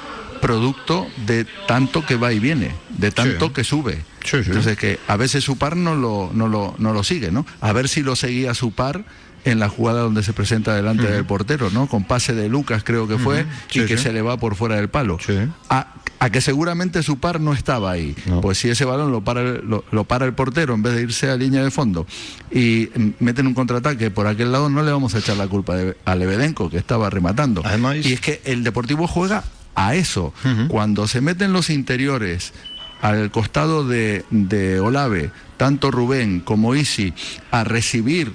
producto de tanto que va y viene, de tanto Sí. que sube. Sí, sí. Entonces que a veces su par no lo, no lo, no lo sigue, ¿no? A ver si lo seguía su par en la jugada donde se presenta delante del portero, ¿no? Con pase de Lucas creo que fue y Sí, que sí. se le va por fuera del palo. Sí. A, a que seguramente su par no estaba ahí. No. Pues si ese balón lo para, el, lo, lo para el portero en vez de irse a línea de fondo y meten un contraataque por aquel lado, no le vamos a echar la culpa de- a Lebedenko, que estaba rematando. Además- y es que el Deportivo juega a eso. Cuando se meten los interiores al costado de, de Olave, tanto Rubén como Isi, a recibir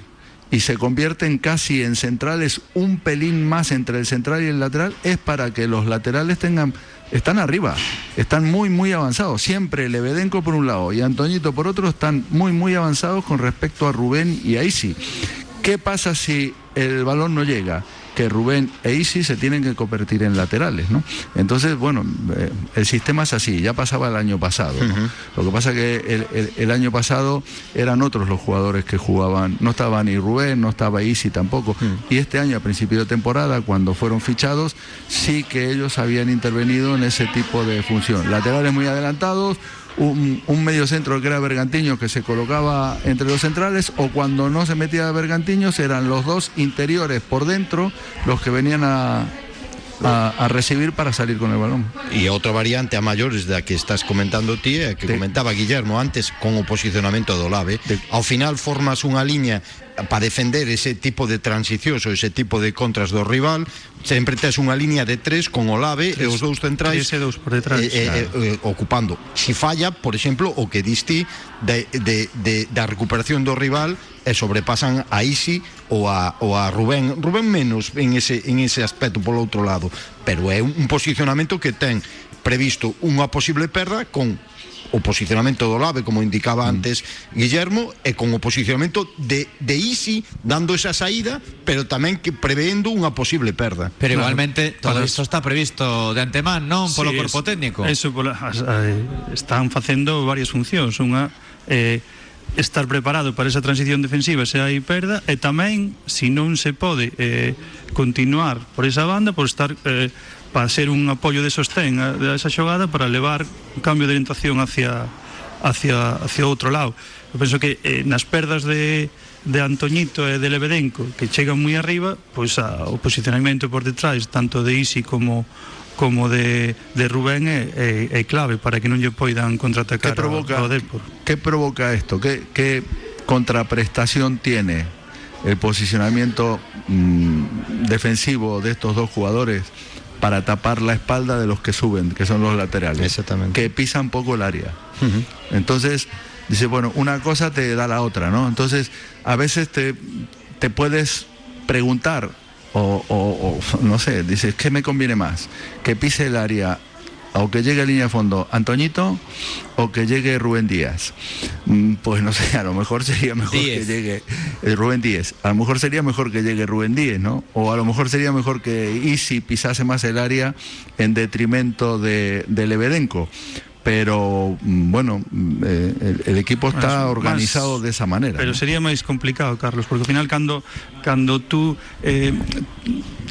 y se convierten casi en centrales un pelín más entre el central y el lateral, es para que los laterales tengan, están arriba, están muy, muy avanzados. Siempre Lebedenko por un lado y Antoñito por otro están muy, muy avanzados con respecto a Rubén y a Isi. ¿Qué pasa si el balón no llega? Que Rubén e Isi se tienen que convertir en laterales, ¿no? Entonces, bueno, eh, el sistema es así, ya pasaba el año pasado. ¿no? Lo que pasa que el, el- el año pasado eran otros los jugadores que jugaban, no estaba ni Rubén, no estaba Isi tampoco. Y este año, a principio de temporada, cuando fueron fichados, sí que ellos habían intervenido en ese tipo de función. Laterales muy adelantados, un, un medio centro que era Bergantiño que se colocaba entre los centrales o cuando no se metía Bergantiños eran los dos interiores por dentro los que venían a, a- a recibir para salir con el balón. E outra variante a maiores da que estás comentando ti é que De- comentaba Guillermo antes con o posicionamento do Lave De- ao final formas unha liña para defender ese tipo de transicións ou ese tipo de contras do rival sempre tes unha liña de tres con o Lave e os dous centrais tres e dous por detrás, eh, eh, eh, ocupando. Si falla, por exemplo, o que diste de, de, de, da recuperación do rival e sobrepasan a Isi ou a, ou a Rubén. Rubén menos en ese, en ese aspecto polo outro lado pero é un, un posicionamento que ten previsto unha posible perda con o posicionamento do Lave, como indicaba antes Guillermo, e con o posicionamento de, de Isi dando esa saída, pero tamén que preveendo unha posible perda. Pero Claro. igualmente todo Para- isto está previsto de antemán, non? Polo Sí, corpo es- técnico. Eso, pola, as, eh, están facendo varias funcións. Unha eh, estar preparado para esa transición defensiva se hai perda e tamén, se non se pode eh, continuar por esa banda, por estar eh, para ser un apoio de sostén a, de esa xogada para levar un cambio de orientación hacia hacia hacia outro lado. Eu penso que eh, nas perdas de de Antoñito e de Lebedenco que chegan moi arriba, pois a, o posicionamento por detrás tanto de Isi como como de, de Rubén é, é, é clave para que non lle poidan ¿Qué contraatacar provoca, ao, ao Depor. ¿Qué provoca esto? ¿Qué, qué contraprestación tiene el posicionamiento mm, defensivo de estos dos jugadores para tapar la espalda de los que suben, que son los laterales? Exactamente. Que pisan poco el área. Entonces, dice, bueno, una cosa te da la otra, ¿no? Entonces, a veces te, te puedes preguntar, o, o- o, no sé, dices, ¿qué me conviene más? ¿Que pise el área o que llegue a línea de fondo Antoñito o que llegue Rubén Díaz? Mm, Pues no sé, a lo mejor sería mejor Díez. que llegue eh, Rubén Díez. A lo mejor sería mejor que llegue Rubén Díez, ¿no? O a lo mejor sería mejor que Isi pisase más el área en detrimento de, de Lebedenko. Pero mm, bueno, mm, eh, el, el equipo está Más- organizado más- de esa manera. Pero ¿no? sería máis complicado, Carlos, porque ao final cando cando tú eh,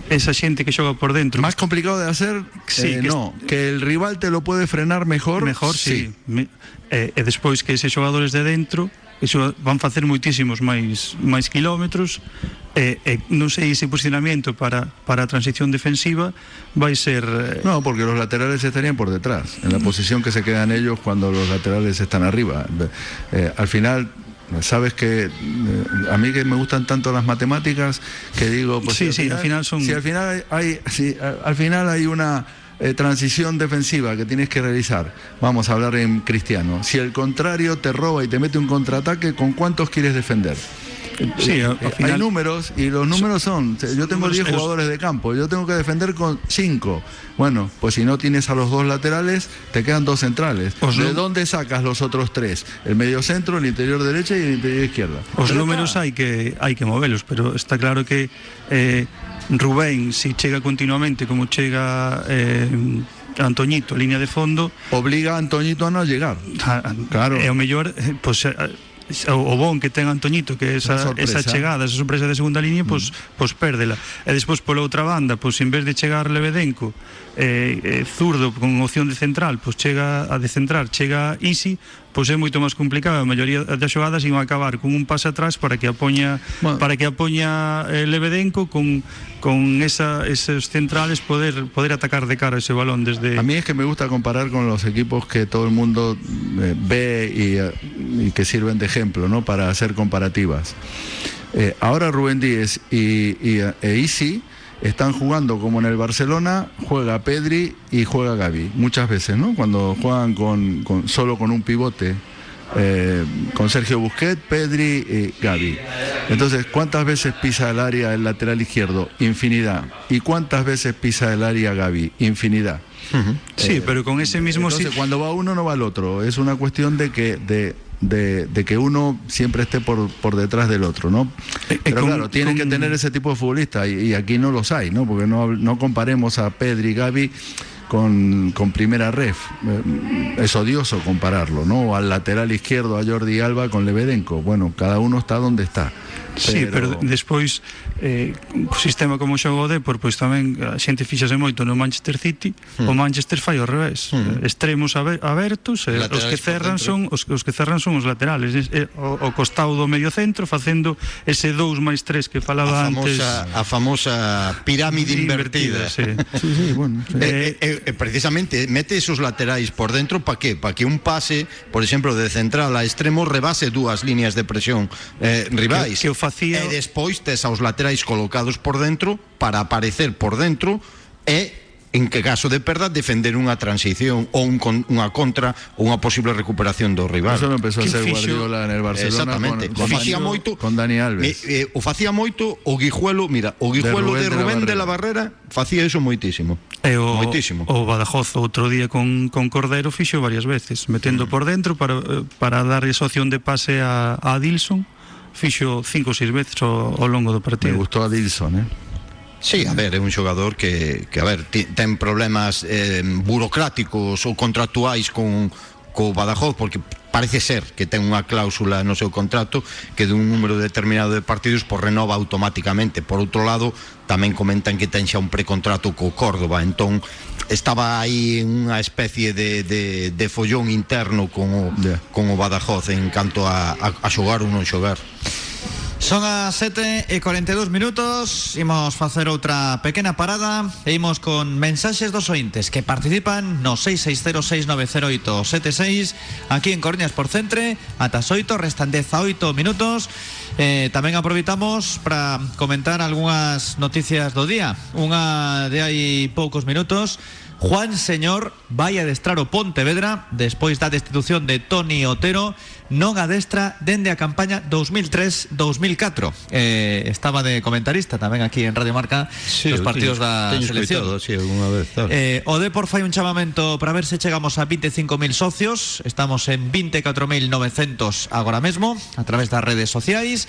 esa xente que xoga por dentro Más complicado de hacer, Sí, eh, que no. Que el rival te lo puede frenar mejor. mejor sí, Me, e, e despois que eses xogadores de dentro xoga- van facer moitísimos máis máis kilómetros e, e non sei ese posicionamento para, para a transición defensiva vai ser eh, No, porque los laterales estarían por detrás, en la posición que se quedan ellos cuando los laterales están arriba. Eh, al final, sabes que eh, a mí que me gustan tanto las matemáticas que digo, pues Sí, si sí, al final son- si al final hay, si al final hay una eh, transición defensiva que tienes que realizar. Vamos a hablar en cristiano. Si el contrario te roba y te mete un contraataque, ¿con cuántos quieres defender? Sí, al- al Eh, final- hay números y los números son, yo tengo números 10 en los- jugadores de campo, yo tengo que defender con 5. Bueno, pues si no tienes a los dos laterales, te quedan dos centrales. Os ¿De dónde sacas los otros tres? El medio centro, el interior derecha y el interior izquierda. Os Pero números está. hai que hai que movelos, pero está claro que eh, Rubén si chega continuamente como chega eh, Antoñito, línea de fondo, Obliga a Antoñito a no llegar. a, Claro. é o mellor, eh, pois, eh, o bon que ten Antoñito que esa, esa chegada, esa sorpresa de segunda línea pois, mm. pois pérdela e despois pola outra banda, pois en vez de chegar Lebedenco eh, eh, zurdo con opción de central pois chega a de chega Isi pois é moito máis complicado a maioría das xogadas iban a acabar con un pase atrás para que apoña Bueno. para que apoña eh, Lebedenco con, con esa, esos centrales poder poder atacar de cara ese balón desde A mí es que me gusta comparar con los equipos que todo el mundo eh, ve y, eh, y que sirven de ejemplo, ¿no? Para hacer comparativas. Eh, ahora Rubén Díez y, y, eh, e Isi están jugando como en el Barcelona, juega Pedri y juega Gaby, muchas veces, ¿no? Cuando juegan con, con- solo con un pivote. eh, con Sergio Busquets, Pedri y Gaby. Entonces, ¿cuántas veces pisa el área el lateral izquierdo? Infinidad. ¿Y cuántas veces pisa el área Gaby? Infinidad. Sí, pero con ese mismo Entonces, cuando va uno no va el otro. Es una cuestión de que de, de- de que uno siempre esté por, por detrás del otro, ¿no? Eh, Pero con- claro, tienen que tener ese tipo de futbolistas y, y aquí no los hay, ¿no? Porque no, no comparemos a Pedri y Gaby con, con primera ref. Eh, Es odioso compararlo, ¿no? O al lateral izquierdo a Jordi Alba con Lebedenko. Bueno, cada uno está donde está. Pero... Sí, pero despois eh, o sistema como xogou o Depor pois tamén a xente fixase moito no Manchester City mm. o hmm. Manchester fai ao revés mm. extremos abertos eh, os que cerran son os, os que cerran son os laterales eh, o, o costado do medio centro facendo ese 2 máis 3 que falaba a famosa, antes a famosa pirámide invertida, invertida sí. sí, sí, bueno, sí. Eh, eh, eh, eh precisamente mete esos laterais por dentro para que? para que un pase por exemplo de central a extremo rebase dúas líneas de presión eh, rivais que, que o facía... E despois tes aos laterais colocados por dentro para aparecer por dentro e en que caso de perda defender unha transición ou un con, unha contra ou unha posible recuperación do rival. Eso non a ser fixo? Guardiola en el Barcelona Exactamente. Con, con, facía Dani, moito, con Dani Alves. Eh, eh, o facía moito o Guijuelo, mira, o Guijuelo de Rubén de la, de la Barrera facía eso moitísimo. E o, moitísimo. O Badajoz outro día con, con Cordero fixo varias veces, metendo mm. por dentro para, eh, para dar esa opción de pase a, a Adilson fixo cinco ou seis veces ao, ao longo do partido. Me gustou a Dilson, eh? Sí, a ver, é un xogador que, que a ver, ten problemas eh, burocráticos ou contractuais con, co Badajoz, porque parece ser que ten unha cláusula no seu contrato que dun número determinado de partidos por renova automáticamente. Por outro lado, tamén comentan que ten xa un precontrato co Córdoba, entón estaba aí en unha especie de, de, de follón interno con o, Ya. con o Badajoz en canto a, a, a xogar ou non xogar. Son as 7 e 42 minutos Imos facer outra pequena parada E imos con mensaxes dos ointes Que participan no 660690876 Aquí en Coruñas por Centre Ata as 8, restan 18 minutos eh, Tamén aproveitamos para comentar algunhas noticias do día. Unha de hai poucos minutos Juan Señor vai adestrar o Pontevedra despois da destitución de Toni Otero non adestra dende a campaña 2003-2004 eh, estaba de comentarista tamén aquí en Radio Marca os partidos da selección. sí, alguna vez, claro. Eh, o Depor fai un chamamento para ver se chegamos a 25.000 socios. Estamos en 24.900 agora mesmo A través das redes sociais.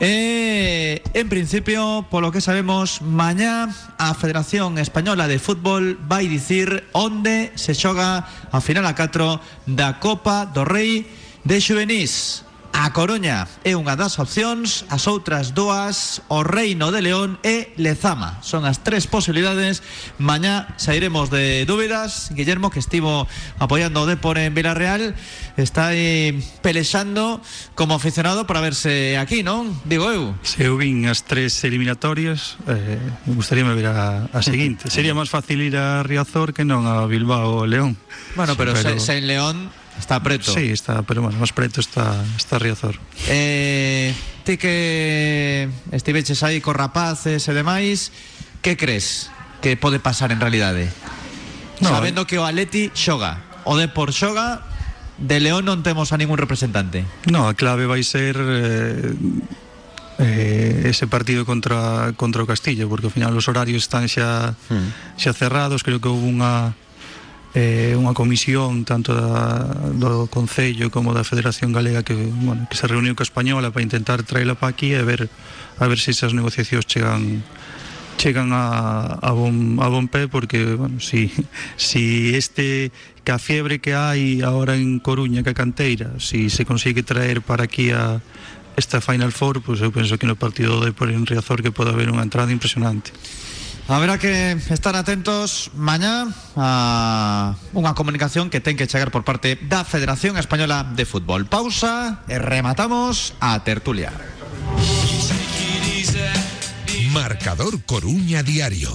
E, en principio, polo que sabemos Mañá a Federación Española de Fútbol Vai dicir onde se xoga a final a 4 Da Copa do Rei de Xuvenís A Coruña é unha das opcións, as outras dúas, o Reino de León e Lezama. Son as tres posibilidades. Mañá sairemos de dúbidas. Guillermo, que estivo apoiando o Depor en Villarreal, está aí pelexando como aficionado para verse aquí, non? Digo eu. Se eu vin as tres eliminatorias eh, Me gustaría ver a, a seguinte Sería máis fácil ir a Riazor que non a Bilbao ou León Bueno, pero, Pero- Se, se en León Está preto. Sí, está, pero bueno, máis preto está, está Riazor. Eh, ti que estiveches aí co rapaces e demais, que crees que pode pasar en realidade? No, Sabendo que o Atleti xoga, o Depor xoga, de León non temos a ningún representante. No, a clave vai ser eh, eh, ese partido contra contra o Castillo, porque ao final os horarios están xa hmm. xa cerrados, creo que houve unha eh, unha comisión tanto da, do Concello como da Federación Galega que, bueno, que se reuniu co Española para intentar traela para aquí e ver a ver se esas negociacións chegan chegan a, a, bon, a bon pé porque, bueno, si, si este que a fiebre que hai ahora en Coruña, que a canteira si se consigue traer para aquí a esta Final Four, pois pues eu penso que no partido de por en Riazor que pode haber unha entrada impresionante. Habrá que estar atentos mañá a unha comunicación que ten que chegar por parte da Federación Española de Fútbol. Pausa e rematamos a tertulia. Marcador Coruña Diario.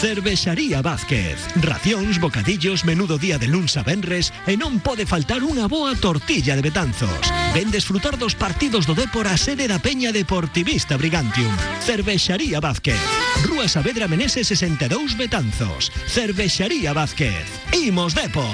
Cervexaría Vázquez. Racións, bocadillos, menudo día de luns a venres e non pode faltar unha boa tortilla de Betanzos. Ven desfrutar dos partidos do Depor a sede da Peña Deportivista Brigantium. Cervexaría Vázquez. Rúa Saavedra Meneses 62 Betanzos. Cervexaría Vázquez. Imos Depor.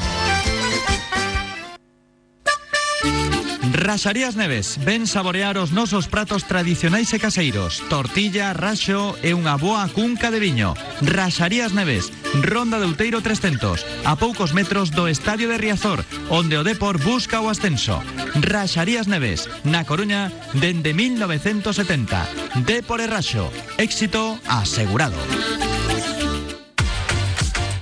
Raxarías Neves, ven saborear os nosos pratos tradicionais e caseiros. Tortilla, raxo e unha boa cunca de viño. Raxarías Neves, Ronda de Outeiro 300 A poucos metros do Estadio de Riazor Onde o Depor busca o ascenso. Raxarías Neves, na Coruña, dende 1970 Depor e Raxo, éxito asegurado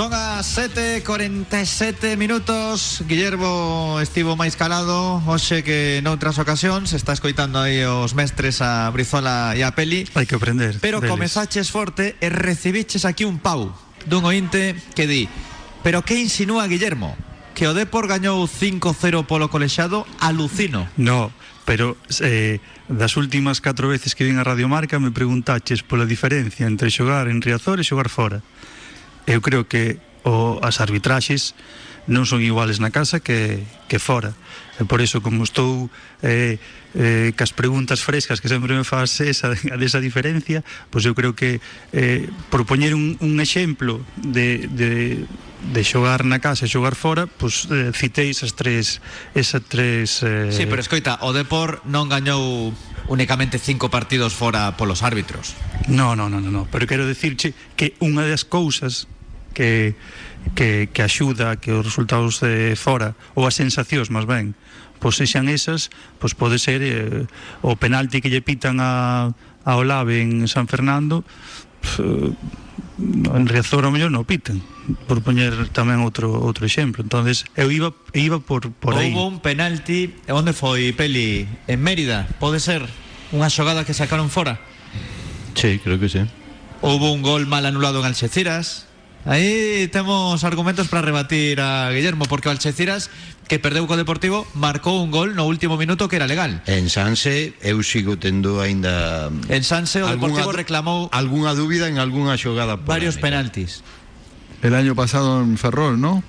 Son as 7.47 minutos Guillermo estivo máis calado Hoxe que noutras ocasións Está escoitando aí os mestres a Brizola e a Peli Hai que aprender Pero deles. comezaches forte e recibiches aquí un pau Dun ointe que di Pero que insinúa Guillermo? Que o Depor gañou 5-0 polo colexado Alucino No, pero eh, das últimas catro veces que vin a Radio Marca me preguntaches pola diferencia entre xogar en Riazor e xogar fora. Eu creo que o, as arbitraxes non son iguales na casa que, que fora. E por iso, como estou eh, eh, cas preguntas frescas que sempre me faz esa, desa diferencia, pois eu creo que eh, por poñer un, un exemplo de, de, de xogar na casa e xogar fora, pois eh, citei esas tres, esas tres eh, Sí, pero escoita, o Depor non gañou únicamente cinco partidos fora polos árbitros No, no, no, no, no. pero quero dicirche que unha das cousas que que, que axuda que os resultados de fora ou as sensacións máis ben pois sexan esas, pois pode ser eh, o penalti que lle pitan a, a Olave en San Fernando pf, en Riazor ao mellor non pitan por poñer tamén outro outro exemplo. Entonces eu iba iba por por aí. Houve un penalti onde foi Peli? En Mérida pode ser? Unha xogada que sacaron fora Sí, creo que sí. Houve un gol mal anulado en Algeciras Aí temos argumentos para rebatir a Guillermo Porque o que perdeu co Deportivo Marcou un gol no último minuto que era legal En Sanse eu sigo tendo aínda En Sanse o Deportivo reclamou algunha dúbida en algunha xogada varios penaltis El año pasado en Ferrol, ¿no?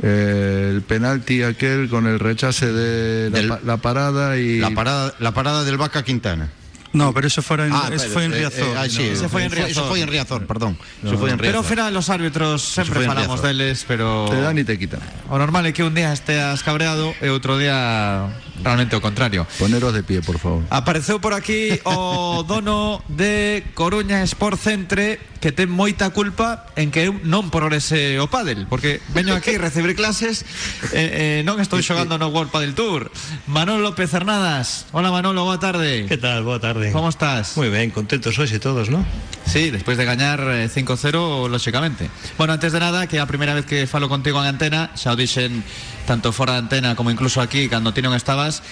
Eh, el penalti aquel con el rechace de la, Del- pa- la parada y La parada, la parada del Vaca Quintana. No, pero eso fuera en, Ah, eso pero, fue en eh, Riazor. eh, ah, sí, Ese foi en Eso Riazor. foi en Riazor, perdón. Eso foi en Pero Riazor. final los árbitros sempre falamos deles, pero Te dan y te quitan. o normal é que un día esteas cabreado e outro día realmente o contrario. Poneros de pie, por favor. Apareceu por aquí o dono de Coruña Sport Centre que ten moita culpa en que eu non progrese o pádel porque veño aquí a recibir clases e eh, non estou xogando no World Padel Tour Manolo López Hernadas Hola Manolo, boa tarde ¿Qué tal? Boa tarde. Como estás? Muy bien, contentos sois y todos, ¿no? Sí, después de gañar eh, 5-0, lógicamente. Bueno, antes de nada, que é a primeira vez que falo contigo en antena, xa o dixen tanto fora de antena como incluso aquí, cando ti non estabas,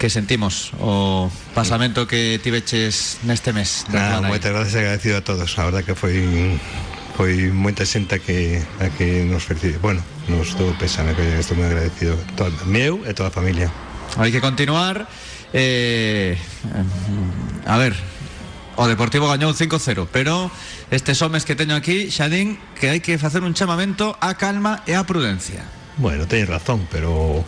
que sentimos o pasamento que tiveches neste mes. de Nada, moitas gracias agradecido a todos. A verdad que foi foi moita xente a que a que nos felicite. Bueno, nos todo pésame que estou moi agradecido todo meu e toda a familia. Hai que continuar. Eh, a ver, o Deportivo gañou 5-0, pero estes homes que teño aquí xa din que hai que facer un chamamento á calma e á prudencia. Bueno, tenéis razón, pero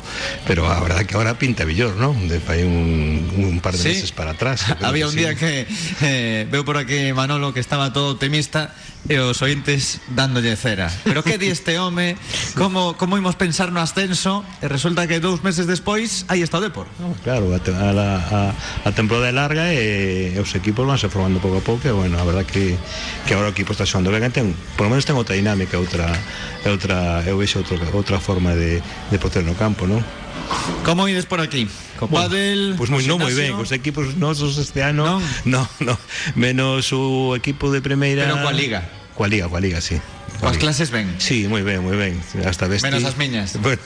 pero a verdad que ahora pinta mellor, ¿no? De un, un par de Sí. meses para atrás. Había un sí. día que eh, veo por aquí Manolo que estaba todo optimista e os ointes dándolle cera. Pero que di este home? Como como imos pensar no ascenso? E resulta que dous meses despois aí está o Depor. No, claro, a, te, a, a, a temporada é larga e, e os equipos vanse formando pouco a pouco e, bueno, a verdad que, que agora o equipo está xogando ben, ten, por lo menos ten outra dinámica, outra, outra, eu vexo outra, outra forma de, de poter no campo, non? Como ides por aquí? Co Padel, Pois moi, co non moi ben, gimnasio? os equipos nosos este ano Non? no, no, menos o equipo de primeira Pero coa Liga. Coa Liga, coa Liga, sí Coas clases ben. Sí, moi ben, moi ben Hasta vesti Menos as miñas. Bueno,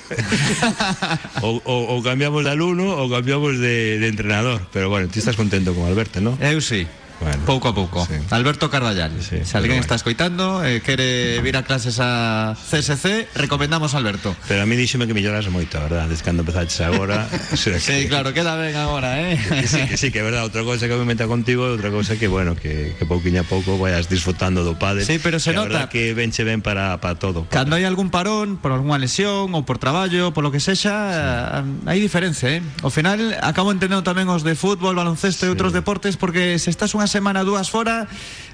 o, o, o cambiamos de alumno ou cambiamos de, de entrenador Pero bueno, ti estás contento con Alberto, ¿no? Eu sí. Bueno, pouco a pouco. sí. Alberto Cardallal. Sí, Se alguén pero está escoitando e eh, quere vir a clases a CSC, recomendamos a Alberto. Pero a mí díxeme que melloras moito, verdad Desde cando empezaches agora Sí, que- claro, queda ben agora, eh? Que sí, que sí, que é verdad Outra cosa que me meta contigo e outra cosa que, bueno, que, que pouquiño a pouco vayas disfrutando do pádel Sí, pero se Que nota. que venche ben para, para todo Cando hai algún parón por algunha lesión ou por traballo, polo que sexa, sí. hai diferencia, eh? Ao final acabo entendendo tamén os de fútbol, baloncesto sí. e outros deportes porque se estás unha semana dúas fora,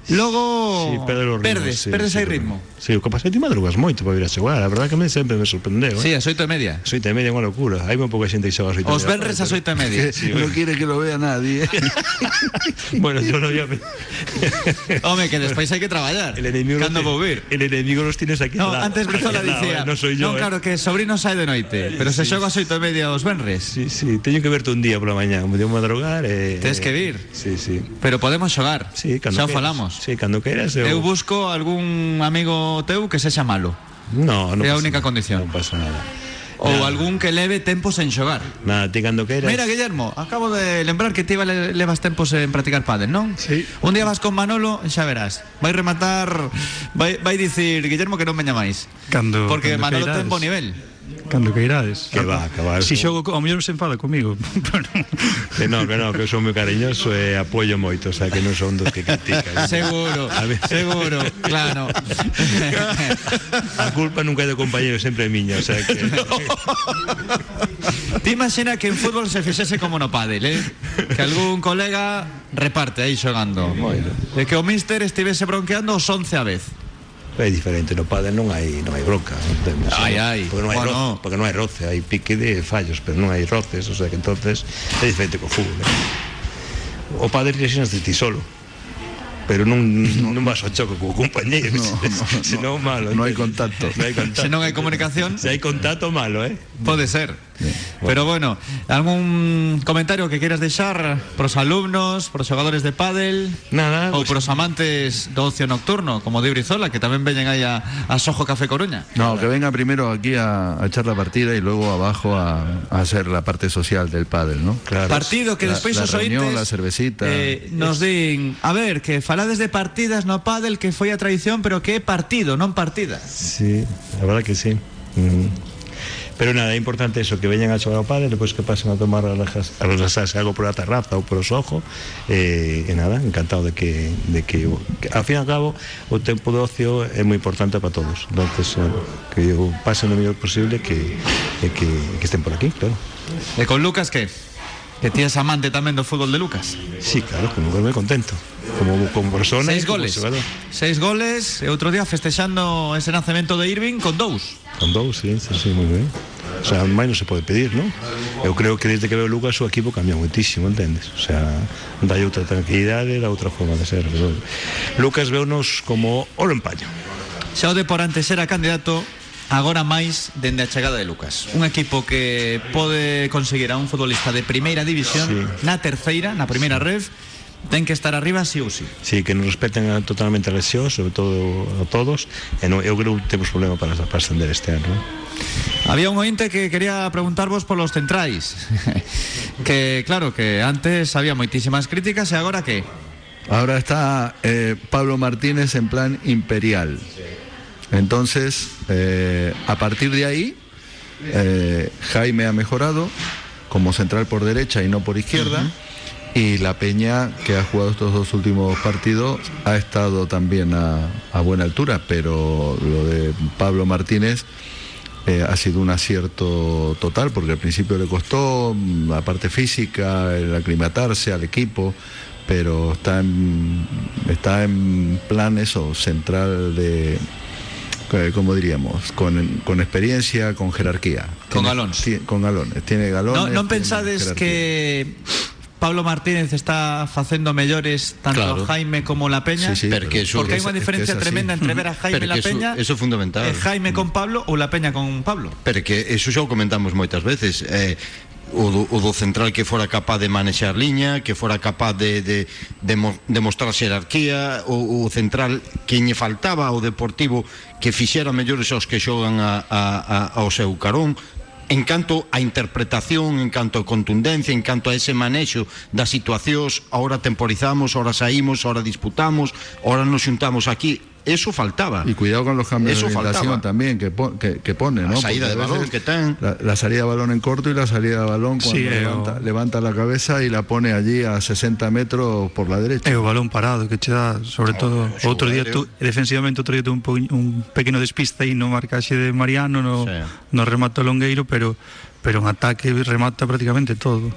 logo Sí, perdes perdes, sí, perdes sí, aí ritmo. Sí, o que pasa é que ti madrugas moito para vir a xogar A verdad que me sempre me sorprendeu Sí, eh? as oito e media. Soite e media é unha locura Hai moi pouca xente que xoga as oito e Os media venres da as tarde, oito e media. Que no quiere que lo vea nadie. pero- Bueno, yo no ya me... Home, que despois hai que traballar. El enemigo Cando los vou vir. El enemigo los tienes aquí No, antes Brizola dicía eh, No soy yo No, eh. claro, que sobrino sai de noite Pero se xoga as oito e media os venres Sí, sí, teño que verte un día pola mañá Me dio madrugar e... Tens que vir. Sí, sí Pero podemos xogar Sí, cando Xa o queiras. falamos Sí, cando queiras eu... Eu busco algún amigo teu que sexa malo No, no É a única nada, condición. Non pasa nada Ou Nada. algún que leve tempos en xogar Nada, ti cando queiras Mira, Guillermo, acabo de lembrar que ti vale- levas tempos en practicar pádel, non? Sí. Un día vas con Manolo, xa verás Vai rematar Vai, vai dicir Guillermo que non veña máis Cando, Porque cando Manolo queirades. ten bo nivel Cando que irades. Que va, que va. Si xogo, ao mellor se enfada comigo. Que no, que no, que eu son moi cariñoso e apoio moito, o sea, que non son dos que critican. Seguro, A ver. seguro, claro A culpa nunca é do compañero, sempre é miña, o sea, que Ti imagina que en fútbol se fixese como no pádel, eh? Que algún colega reparte aí xogando E que o míster estivese bronqueando os 11 a vez é diferente, no padre non hai non hai bronca, non ten- Ai, ai, porque non hai bueno. roce, porque non hai roce, hai pique de fallos, pero non hai roces, o sea, que entonces é diferente co fútbol. Eh? O padre lesionas de ti solo. Pero non, non vas ao choque co compañeiro, No, no, malo. no hai contacto. Non hai contacto. Se non hai comunicación Se hai contacto malo, eh? Pode ser Pero bueno, algún comentario que queiras deixar Pros alumnos, pros xogadores de pádel Nada, Ou pues- pros amantes do ocio nocturno Como de Brizola, que tamén veñen aí a, a Sojo Café Coruña No, que venga primero aquí a, a echar la partida y luego abajo a, a hacer la parte social del pádel, ¿no? Claro. Partido que La- despois la os ointes la cervecita. eh, Nos din A ver, que falades de partidas no pádel Que foi a tradición, pero que é partido, non partida Sí, la verdad que sí. Mm. Pero nada, é importante eso, que veñan a xogar ao padre, depois que pasen a tomar a relaxarse algo por a terraza ou por os ojos, e, e nada, encantado de que, de que, o- que ao fin e ao cabo, o tempo de ocio é moi importante para todos. Entonces, eh, que o pasen o mellor posible que, e que, que estén por aquí, claro. E con Lucas que? Que ti es amante tamén do fútbol de Lucas. Sí, claro, como moi contento. Como, como persona Seis como goles. Seis goles e outro día festexando ese nacemento de Irving con dous. Con dous, sí, sí, sí, moi ben. O sea, máis non se pode pedir, non? Eu creo que desde que veo Lucas o equipo cambia moitísimo, entendes? O sea, dai outra tranquilidade, dá outra forma de ser. Pero Lucas veunos como oro en paño. Xa o de por antes era candidato agora máis dende a chegada de Lucas. Un equipo que pode conseguir a un futbolista de primeira división Sí. na terceira, na primeira ref, ten que estar arriba sí ou sí. Sí, que nos respeten a- totalmente a lesión, sobre todo a todos, e non, eu creo que temos problema para, para ascender este ano. non? Había un ointe que quería preguntarvos polos centrais. que claro, que antes había moitísimas críticas e agora que? Ahora está eh, Pablo Martínez en plan imperial. Entonces, eh, a partir de ahí, eh, Jaime ha mejorado como central por derecha y no por izquierda. Y la Peña, que ha jugado estos dos últimos partidos, ha estado también a, a buena altura, pero lo de Pablo Martínez eh, ha sido un acierto total, porque al principio le costó mm, la parte física, el aclimatarse al equipo, pero está en, está en plan eso, central de, eh, ¿cómo diríamos? Con, con experiencia, con jerarquía. Con galones. Con galones, tiene galones. Non, non pensades que Pablo Martínez está facendo mellores tanto Claro. Jaime como la Peña? Sí, sí, Porque eso- Porque hai unha es- es que diferencia es tremenda entre ver a Jaime e la eso- Peña eso é fundamental. e Jaime con Pablo ou la Peña con Pablo. Pero que eso xa o comentamos moitas veces eh, o do, o do central que fora capaz de manexar liña, que fora capaz de, de, de, mo, de mostrar xerarquía, o, o central que lle faltaba ao Deportivo que fixera mellores aos que xogan a, a, a, ao seu carón, en canto a interpretación, en canto a contundencia, en canto a ese manexo das situacións, ahora temporizamos, ahora saímos, ahora disputamos, ahora nos xuntamos aquí, eso faltaba. Y cuidado con los cambios Eso de orientación faltaba. también que, pon- que, que pone, ¿no? La salida Porque de balón que ten. La, la salida de balón en corto y la salida de balón cuando Sí, eh, levanta, o- levanta la cabeza y la pone allí a 60 metros por la derecha. O balón parado que che dá, sobre todo o outro día tu, defensivamente outro día tu un, po- un pequeno despiste aí no marcaxe de Mariano no, Sí. no remato longueiro, pero pero en ataque remata prácticamente todo.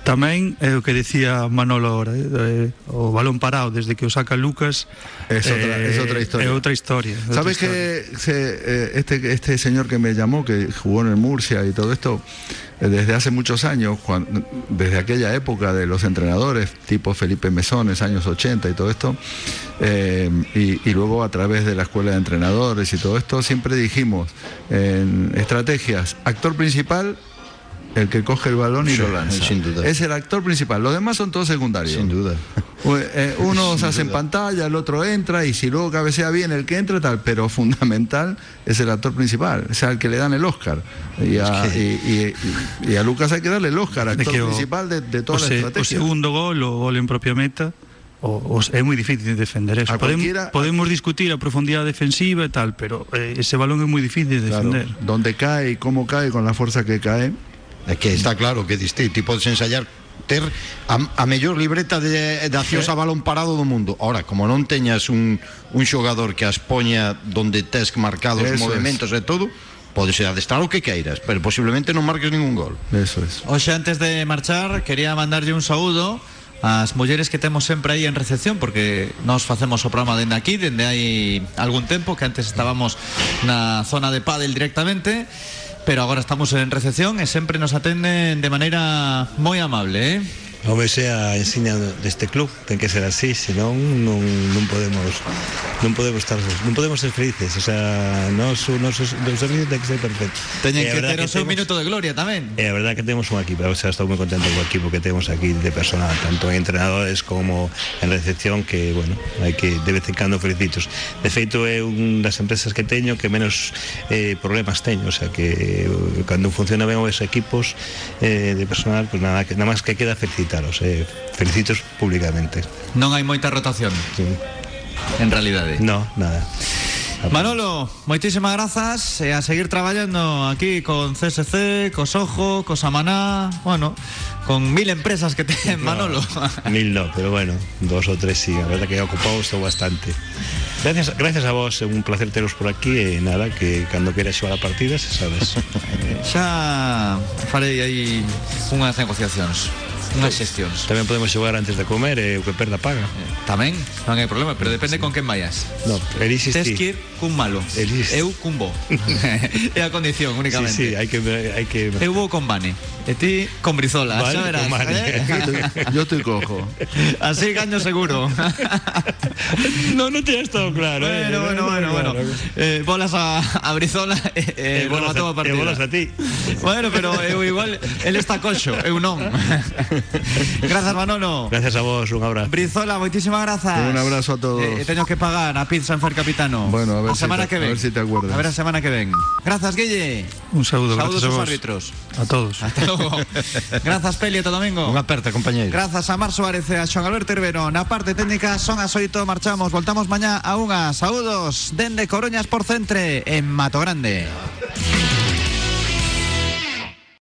Tamén é o que decía Manolo ahora, eh, o balón parado desde que o saca Lucas Es historia. É outra historia. é outra ¿Sabes historia. que se- eh, este, este señor que me llamó, que jugó en el Murcia y todo esto, eh, desde hace muchos años, desde aquella época de los entrenadores, tipo Felipe Mesones, años 80 y todo esto, eh, y, y luego a través de la escuela de entrenadores y todo esto, siempre dijimos en estrategias, actor principal, el que coge el balón y Sí, lo lanza. sin duda. Es el actor principal, los demás son todos secundarios. Sin duda. Eh, Uno se hace en duda. pantalla, el otro entra y si luego cabecea bien el que entra tal, pero fundamental es el actor principal, o sea, el que le dan el Oscar. Y a, Es que- y, y- y a Lucas hay que darle el Oscar, De actor que o- principal de, de o, toda la se, o estrategia. segundo gol, o gol en propia meta, o, o, é moi difícil de defender eso. Podemos, discutir a profundidade defensiva e tal, pero eh, ese balón é moi difícil de Claro, defender. donde cae y cómo cae con la fuerza que cae. É que está claro que diste, ti podes ensayar ter a, a mellor libreta de, de accións a balón parado do mundo. Ahora, como non teñas un, un xogador que as poña donde tes marcados os movimentos e todo, podes adestrar o que queiras, pero posiblemente non marques ningún gol. Eso es. Oxe, antes de marchar, quería mandarlle un saúdo ás mulleres que temos sempre aí en recepción porque nós facemos o programa dende aquí, dende hai algún tempo que antes estábamos na zona de pádel directamente pero agora estamos en recepción e sempre nos atenden de maneira moi amable, eh? Sea a ensiña deste club, ten que ser así, senón non, non podemos non podemos estar non podemos ser felices, o sea, nos nos o servicio ten que ser perfecto. Teñen E que ter o seu minuto de gloria tamén. E a verdad que temos un equipo, o sea, estou moi contento co equipo que temos aquí de personal, tanto en entrenadores como en recepción, que, bueno, hai que de vez en cando felicitos. De feito, é un das empresas que teño que menos eh, problemas teño, o sea, que eh, cando funciona ben os equipos eh, de personal, pues nada, que, nada máis que queda felicitaros, eh, felicitos públicamente. Non hai moita rotación, Sí. en realidade. No, nada. Manolo, moitísimas grazas e a seguir traballando aquí con CSC, co Sojo, co Samaná, bueno, con mil empresas que ten Manolo. Mil no, pero bueno, dos o tres sí, a verdad que ocupado esto bastante. Gracias, gracias a vos, un placer teros por aquí e nada, que cando queras xogar a partida, se sabes. Xa farei aí unhas negociacións, unhas xestións. Tamén podemos xogar antes de comer e o que perda paga. Tamén, non hai problema, pero depende con quen vayas. No, elises Tes ti. que ir cun malo. Elises. Eu cun bo. é a condición Sí, únicamente. sí, hai que hai que Eu vou con Bane. E ti con Brizola, Vale, xa verás. eh? Yo estoy cojo. Así gaño seguro. No, non te ha estado claro, eh. bueno, bueno, bueno, bueno. Eh, bolas a, a Brizola e eh, Eh, bolas, a a, partida. bolas a ti. Bueno, pero eu igual, el está coxo, eu non. Grazas, Manolo. Gracias a vos, un abrazo. Brizola, moitísimas grazas. Un abrazo a todos. Eh, teño que pagar a pizza en Fer Capitano. Bueno, a ver si semana te- que a ven. ver si te acuerdas. A ver a semana que ven. Grazas, Guille. Un Saúdos gracias a vos. árbitros. A todos. Hasta logo. Grazas, Peli, domingo. Unha aperta, compañeiro. Grazas a Mar Suárez a Xoan Alberto Herbero Na parte técnica son as 8 Marchamos, voltamos mañá a unha Saúdos dende Coruñas por Centre En Mato Grande